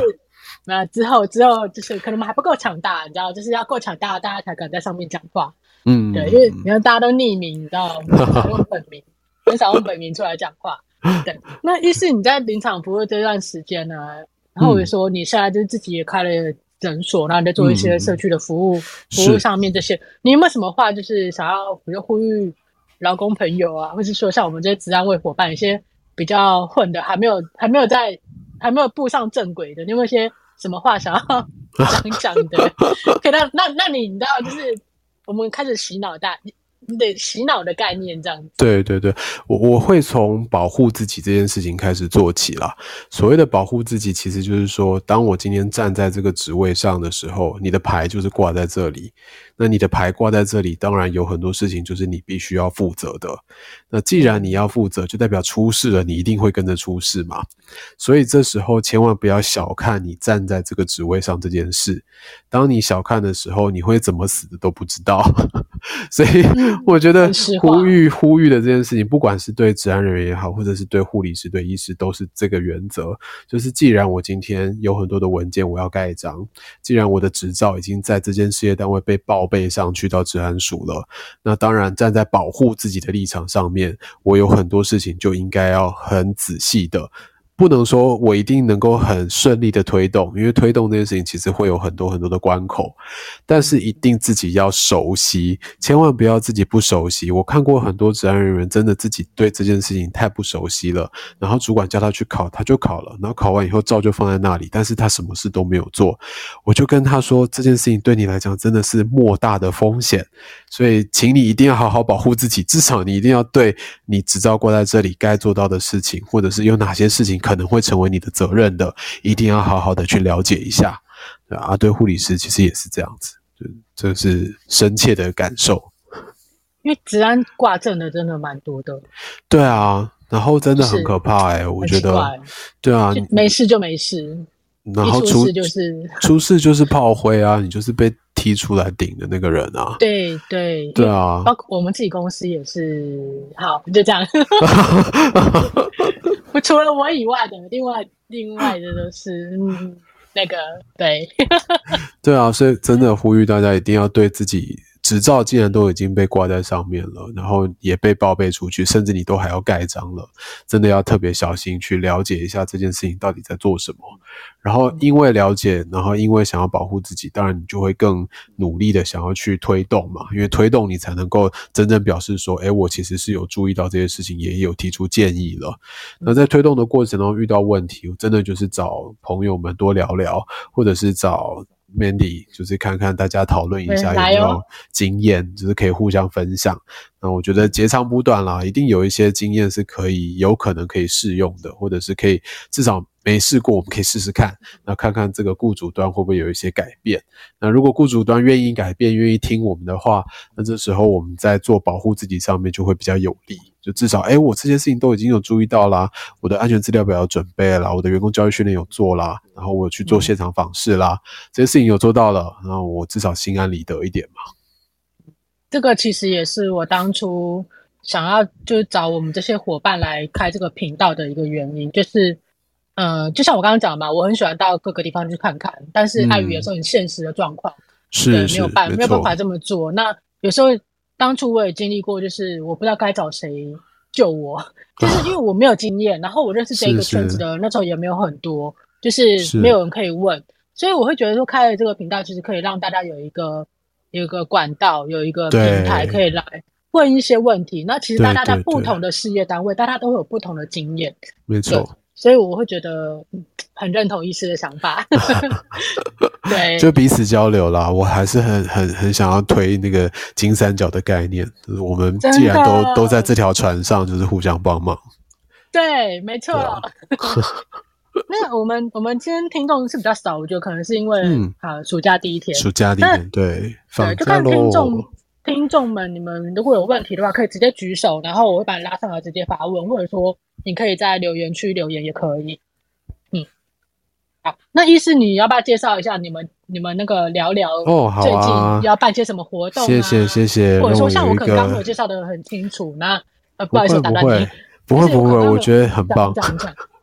那之后之后就是可能我们还不够强大，你知道，就是要够强大，大家才敢在上面讲话。嗯，对，因为你看大家都匿名，你知道，很少用本名，很少用本名出来讲话。对，那意思你在临场服务这段时间呢，然后我就说你现在就是自己也开了诊所，然后你在做一些社区的服务，服务上面这些，你有没有什么话就是想要，比如呼吁？劳工朋友啊，或是说像我们这些职安卫伙伴，一些比较混的，还没有还没有在还没有步上正轨的，你有没有一些什么话想要 讲讲的？可以，那那那你你知道，就是我们开始洗脑大。你得洗脑的概念这样子。对对对，我我会从保护自己这件事情开始做起啦。所谓的保护自己，其实就是说，当我今天站在这个职位上的时候，你的牌就是挂在这里。那你的牌挂在这里，当然有很多事情就是你必须要负责的。那既然你要负责，就代表出事了，你一定会跟着出事嘛。所以这时候千万不要小看你站在这个职位上这件事。当你小看的时候，你会怎么死的都不知道。所以我觉得呼吁呼吁的这件事情，不管是对治安人员也好，或者是对护理师、对医师，都是这个原则。就是既然我今天有很多的文件我要盖章，既然我的执照已经在这间事业单位被报背上去到治安署了，那当然站在保护自己的立场上面，我有很多事情就应该要很仔细的。不能说我一定能够很顺利的推动，因为推动这件事情其实会有很多很多的关口，但是一定自己要熟悉，千万不要自己不熟悉。我看过很多职安人员真的自己对这件事情太不熟悉了，然后主管叫他去考，他就考了，然后考完以后照就放在那里，但是他什么事都没有做。我就跟他说，这件事情对你来讲真的是莫大的风险，所以请你一定要好好保护自己，至少你一定要对你执照挂在这里该做到的事情，或者是有哪些事情。可能会成为你的责任的，一定要好好的去了解一下。对啊，对护理师其实也是这样子，就这是深切的感受。因为治安挂证的真的蛮多的。对啊，然后真的很可怕哎、欸，我觉得。对啊，没事就没事。然后出事就是出事就是炮灰啊，你就是被踢出来顶的那个人啊。对对对啊，包括我们自己公司也是，好就这样。除了我以外的，另外另外的都是嗯那个对。对啊，所以真的呼吁大家一定要对自己。执照既然都已经被挂在上面了，然后也被报备出去，甚至你都还要盖章了，真的要特别小心去了解一下这件事情到底在做什么。然后因为了解，然后因为想要保护自己，当然你就会更努力的想要去推动嘛，因为推动你才能够真正表示说，诶，我其实是有注意到这些事情，也有提出建议了。那在推动的过程中遇到问题，我真的就是找朋友们多聊聊，或者是找。Mandy 就是看看大家讨论一下有没有经验，就是可以互相分享。那我觉得截长补短啦，一定有一些经验是可以有可能可以适用的，或者是可以至少没试过，我们可以试试看，那看看这个雇主端会不会有一些改变。那如果雇主端愿意改变，愿意听我们的话，那这时候我们在做保护自己上面就会比较有利。就至少，哎，我这些事情都已经有注意到啦，我的安全资料表有准备啦，我的员工教育训练有做啦，然后我有去做现场访视啦，这些事情有做到了，然后我至少心安理得一点嘛。这个其实也是我当初想要就是找我们这些伙伴来开这个频道的一个原因，就是，呃，就像我刚刚讲的嘛，我很喜欢到各个地方去看看，但是碍于有时候很现实的状况，是、嗯、没有办是没有办法这么做。那有时候。当初我也经历过，就是我不知道该找谁救我，就是因为我没有经验，然后我认识这个圈子的那时候也没有很多，就是没有人可以问，所以我会觉得说开了这个频道，其实可以让大家有一个有一个管道，有一个平台可以来问一些问题。那其实大家在不同的事业单位，大家都会有不同的经验，没错。所以我会觉得很认同医师的想法，对，就彼此交流啦。我还是很很很想要推那个金三角的概念，就是我们既然都都在这条船上，就是互相帮忙。对，没错。那我们我们今天听众是比较少，我觉得可能是因为啊、嗯，暑假第一天，暑假第一天，对，对，就看听众听众们，你们如果有问题的话，可以直接举手，然后我会把你拉上来直接发问，或者说。你可以在留言区留言也可以，嗯，好，那医师你要不要介绍一下你们你们那个聊聊哦，好啊，最近要办些什么活动啊？谢谢谢谢，或者说像我可能刚刚没有介绍的很清楚，那呃不好意思打断你，不会不会，我觉得很棒，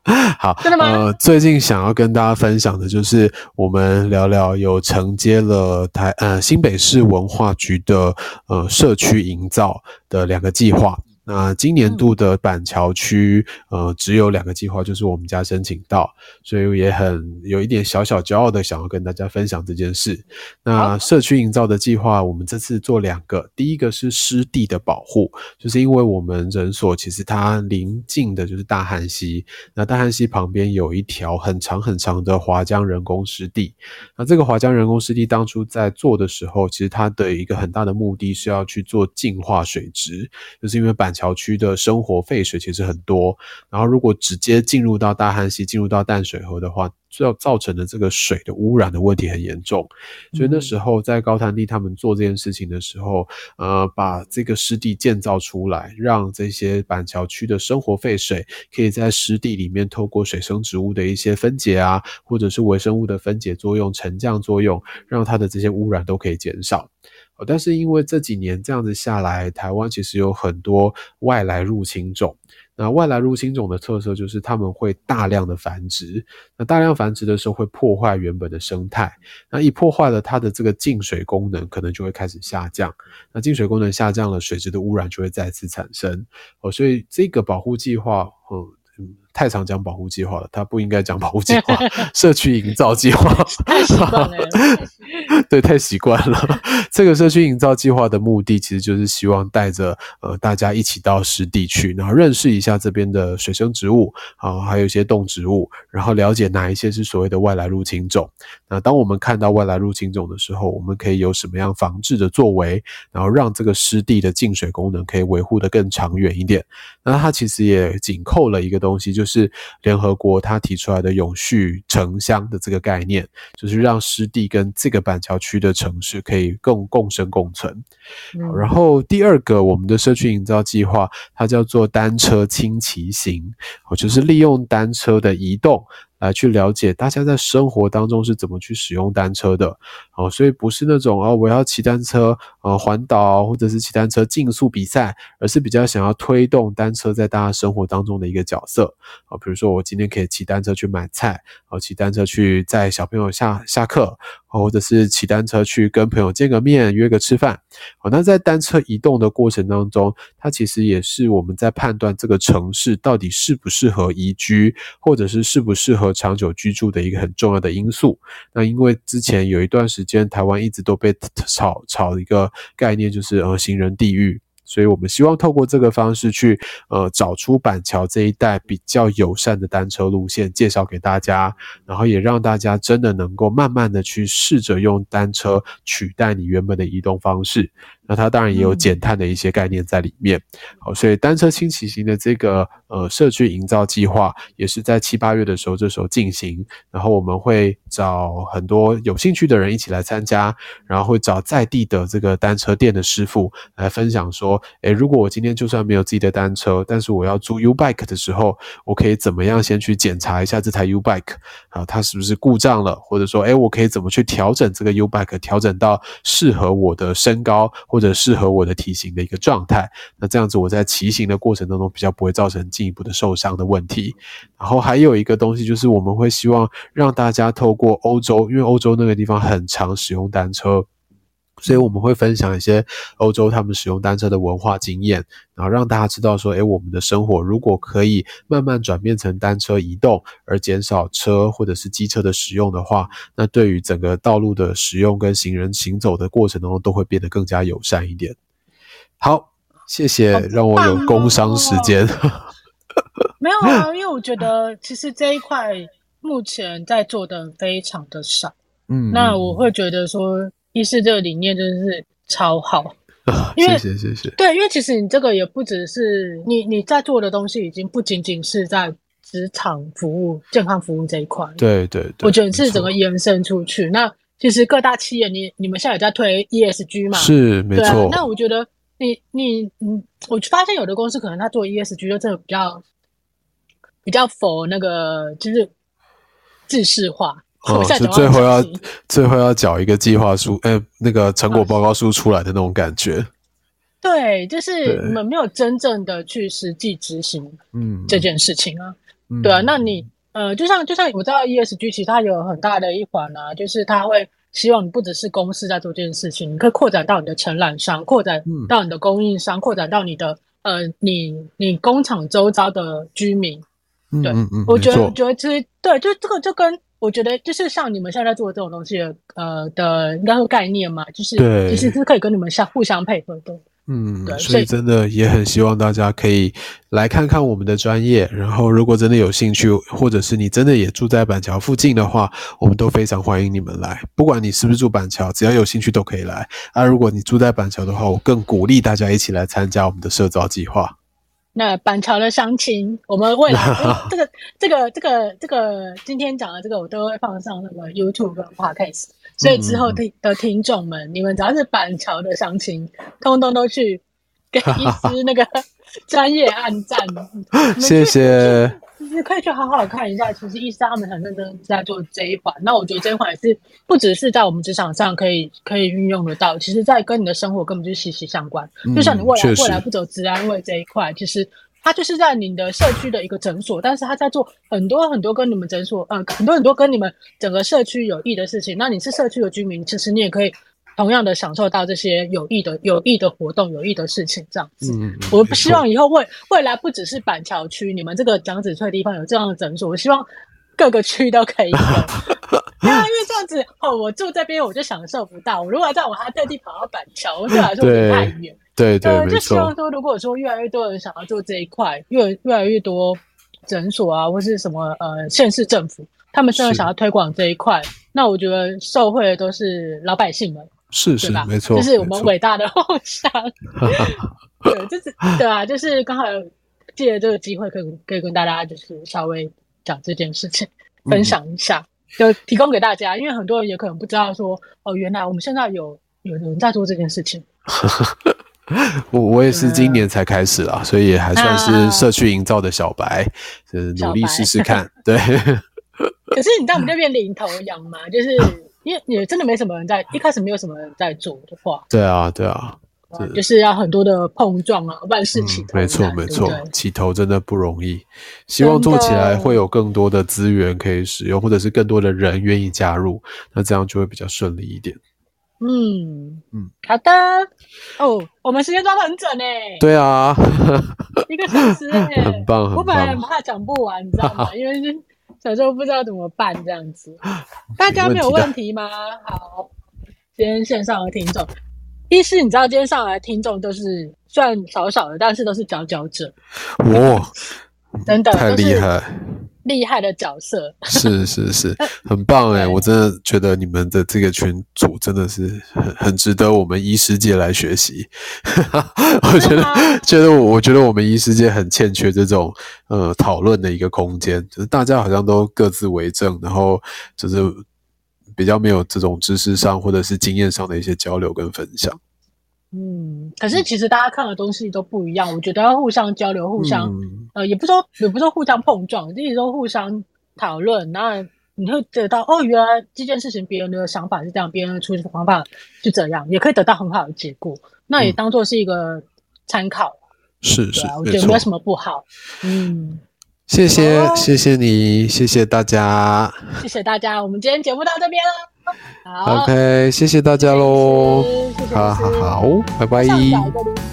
好，真的吗？呃，最近想要跟大家分享的就是我们聊聊有承接了台呃新北市文化局的呃社区营造的两个计划。那今年度的板桥区，呃，只有两个计划，就是我们家申请到，所以也很有一点小小骄傲的想要跟大家分享这件事。那社区营造的计划，我们这次做两个，第一个是湿地的保护，就是因为我们诊所其实它临近的就是大汉溪，那大汉溪旁边有一条很长很长的华江人工湿地。那这个华江人工湿地当初在做的时候，其实它的一个很大的目的是要去做净化水质，就是因为板桥区的生活废水其实很多，然后如果直接进入到大汉溪、进入到淡水河的话，就要造成的这个水的污染的问题很严重。所以那时候在高潭地他们做这件事情的时候，呃，把这个湿地建造出来，让这些板桥区的生活废水可以在湿地里面透过水生植物的一些分解啊，或者是微生物的分解作用、沉降作用，让它的这些污染都可以减少。但是因为这几年这样子下来，台湾其实有很多外来入侵种。那外来入侵种的特色就是它们会大量的繁殖。那大量繁殖的时候会破坏原本的生态。那一破坏了它的这个净水功能，可能就会开始下降。那净水功能下降了，水质的污染就会再次产生。哦，所以这个保护计划，嗯。太常讲保护计划了，他不应该讲保护计划，社区营造计划。太习惯了，对，太习惯了。这个社区营造计划的目的，其实就是希望带着呃大家一起到湿地去，然后认识一下这边的水生植物啊，还有一些动植物，然后了解哪一些是所谓的外来入侵种。那当我们看到外来入侵种的时候，我们可以有什么样防治的作为，然后让这个湿地的净水功能可以维护的更长远一点。那它其实也紧扣了一个东西，就是联合国它提出来的永续城乡的这个概念，就是让湿地跟这个板桥区的城市可以共共生共存。然后第二个，我们的社区营造计划，它叫做单车轻骑行，就是利用单车的移动。来去了解大家在生活当中是怎么去使用单车的。哦，所以不是那种哦，我要骑单车呃环岛或者是骑单车竞速比赛，而是比较想要推动单车在大家生活当中的一个角色。啊，比如说我今天可以骑单车去买菜，哦，骑单车去载小朋友下下课。或者是骑单车去跟朋友见个面，约个吃饭。好，那在单车移动的过程当中，它其实也是我们在判断这个城市到底适不适合宜居，或者是适不适合长久居住的一个很重要的因素。那因为之前有一段时间，台湾一直都被炒炒一个概念，就是呃行人地狱。所以我们希望透过这个方式去，呃，找出板桥这一带比较友善的单车路线，介绍给大家，然后也让大家真的能够慢慢的去试着用单车取代你原本的移动方式。那它当然也有减碳的一些概念在里面，好，所以单车轻骑行的这个呃社区营造计划也是在七八月的时候这时候进行，然后我们会找很多有兴趣的人一起来参加，然后会找在地的这个单车店的师傅来分享说，诶，如果我今天就算没有自己的单车，但是我要租 U bike 的时候，我可以怎么样先去检查一下这台 U bike 啊，它是不是故障了，或者说，诶，我可以怎么去调整这个 U bike，调整到适合我的身高。或者适合我的体型的一个状态，那这样子我在骑行的过程当中比较不会造成进一步的受伤的问题。然后还有一个东西就是我们会希望让大家透过欧洲，因为欧洲那个地方很常使用单车。所以我们会分享一些欧洲他们使用单车的文化经验，然后让大家知道说，诶，我们的生活如果可以慢慢转变成单车移动，而减少车或者是机车的使用的话，那对于整个道路的使用跟行人行走的过程当中，都会变得更加友善一点。好，谢谢，让我有工商时间。没有啊，因为我觉得其实这一块目前在做的非常的少。嗯，那我会觉得说。意识这个理念真的是超好，因为谢谢谢谢。对，因为其实你这个也不只是你你在做的东西，已经不仅仅是在职场服务、健康服务这一块。对对对，我觉得是整个延伸出去。那其实各大企业，你你们现在也在推 ESG 嘛？是没错。那我觉得你你嗯，我发现有的公司可能他做 ESG 就真的比较比较否那个就是制式化。哦，是最后要最后要缴一个计划书，哎，那个成果报告书出来的那种感觉。对，就是你们没有真正的去实际执行，嗯，这件事情啊，对啊，那你呃，就像就像我知道 ESG 其实它有很大的一环啊，就是它会希望你不只是公司在做这件事情，你可以扩展到你的承揽商，扩展到你的供应商，扩展到你的呃，你你工厂周遭的居民。对，我觉得觉得其实对，就这个就跟。我觉得就是像你们现在在做的这种东西的，呃的应该说概念嘛，就是其实是可以跟你们相互相配合的。嗯，对，所以真的也很希望大家可以来看看我们的专业，然后如果真的有兴趣，或者是你真的也住在板桥附近的话，我们都非常欢迎你们来。不管你是不是住板桥，只要有兴趣都可以来。啊，如果你住在板桥的话，我更鼓励大家一起来参加我们的社招计划。那板桥的乡亲，我们未来、欸、这个、这个、这个、这个今天讲的这个，我都会放上那个 YouTube 跟 Podcast，所以之后听的听众们，嗯、你们只要是板桥的乡亲，通通都去给 医师那个 专业按赞，谢谢。其实可以去好好看一下，其实医师他们很认真在做这一环。那我觉得这一环也是不只是在我们职场上可以可以运用得到，其实在跟你的生活根本就息息相关。嗯、就像你未来未来不走职安卫这一块，其实它就是在你的社区的一个诊所，但是他在做很多很多跟你们诊所呃很多很多跟你们整个社区有益的事情。那你是社区的居民，其实你也可以。同样的享受到这些有益的、有益的活动、有益的事情，这样子。嗯，我不希望以后未未来不只是板桥区，你们这个江子翠地方有这样的诊所，我希望各个区都可以有。因为这样子哦，我住这边我就享受不到。我如果在我还特地跑到板桥，对我来说太远。对对，对，就希望说，如果说越来越多人想要做这一块，越越来越多诊所啊，或是什么呃县市政府，他们真的想要推广这一块，那我觉得受惠的都是老百姓们。是是没错，就是我们伟大的梦想。对，就是对啊，就是刚好借着这个机会，可以可以跟大家就是稍微讲这件事情，分享一下，就提供给大家，因为很多人也可能不知道说，哦，原来我们现在有有人在做这件事情。我我也是今年才开始啦，所以也还算是社区营造的小白，就是努力试试看。对。可是你知道我们这边领头羊嘛？就是因为也真的没什么人在，一开始没有什么人在做的话。对啊，对啊。就是要很多的碰撞啊，万事起头难，嗯，没错没错，起头真的不容易。希望做起来会有更多的资源可以使用，或者是更多的人愿意加入，那这样就会比较顺利一点。嗯嗯，好的。哦，我们时间抓得很准诶。对啊，一个小时诶，很棒很棒。我本来很怕讲不完，你知道吗？因为小时候不知道怎么办这样子。大家没有问题吗？好，今天线上的听众。医师，你知道今天上来的听众都是算少少的，但是都是佼佼者。哇，真的太厉害，厉害的角色。是是是，很棒哎！我真的觉得你们的这个群组真的是很很值得我们医师界来学习。我觉得，觉得我我觉得我们医师界很欠缺这种呃讨论的一个空间，就是大家好像都各自为政，然后就是。比较没有这种知识上或者是经验上的一些交流跟分享。嗯，可是其实大家看的东西都不一样，我觉得要互相交流，互相、嗯、呃，也不说也不说互相碰撞，就是说互相讨论，那你会得到哦，原来这件事情别人的想法是这样，别人的处理方法是这样，也可以得到很好的结果。那也当做是一个参考。是、嗯、是，我觉得没有什么不好。嗯。谢谢，哦、谢谢你，谢谢大家，谢谢大家，我们今天节目到这边了。好，OK，谢谢大家喽，好好好，拜拜。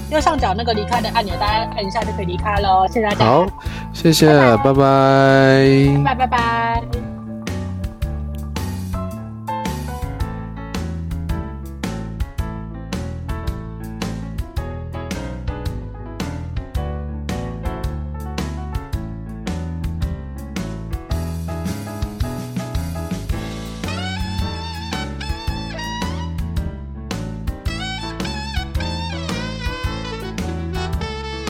右上角那个离开的按钮，大家按一下就可以离开喽。谢谢大家，好，谢谢，拜拜，拜拜拜拜。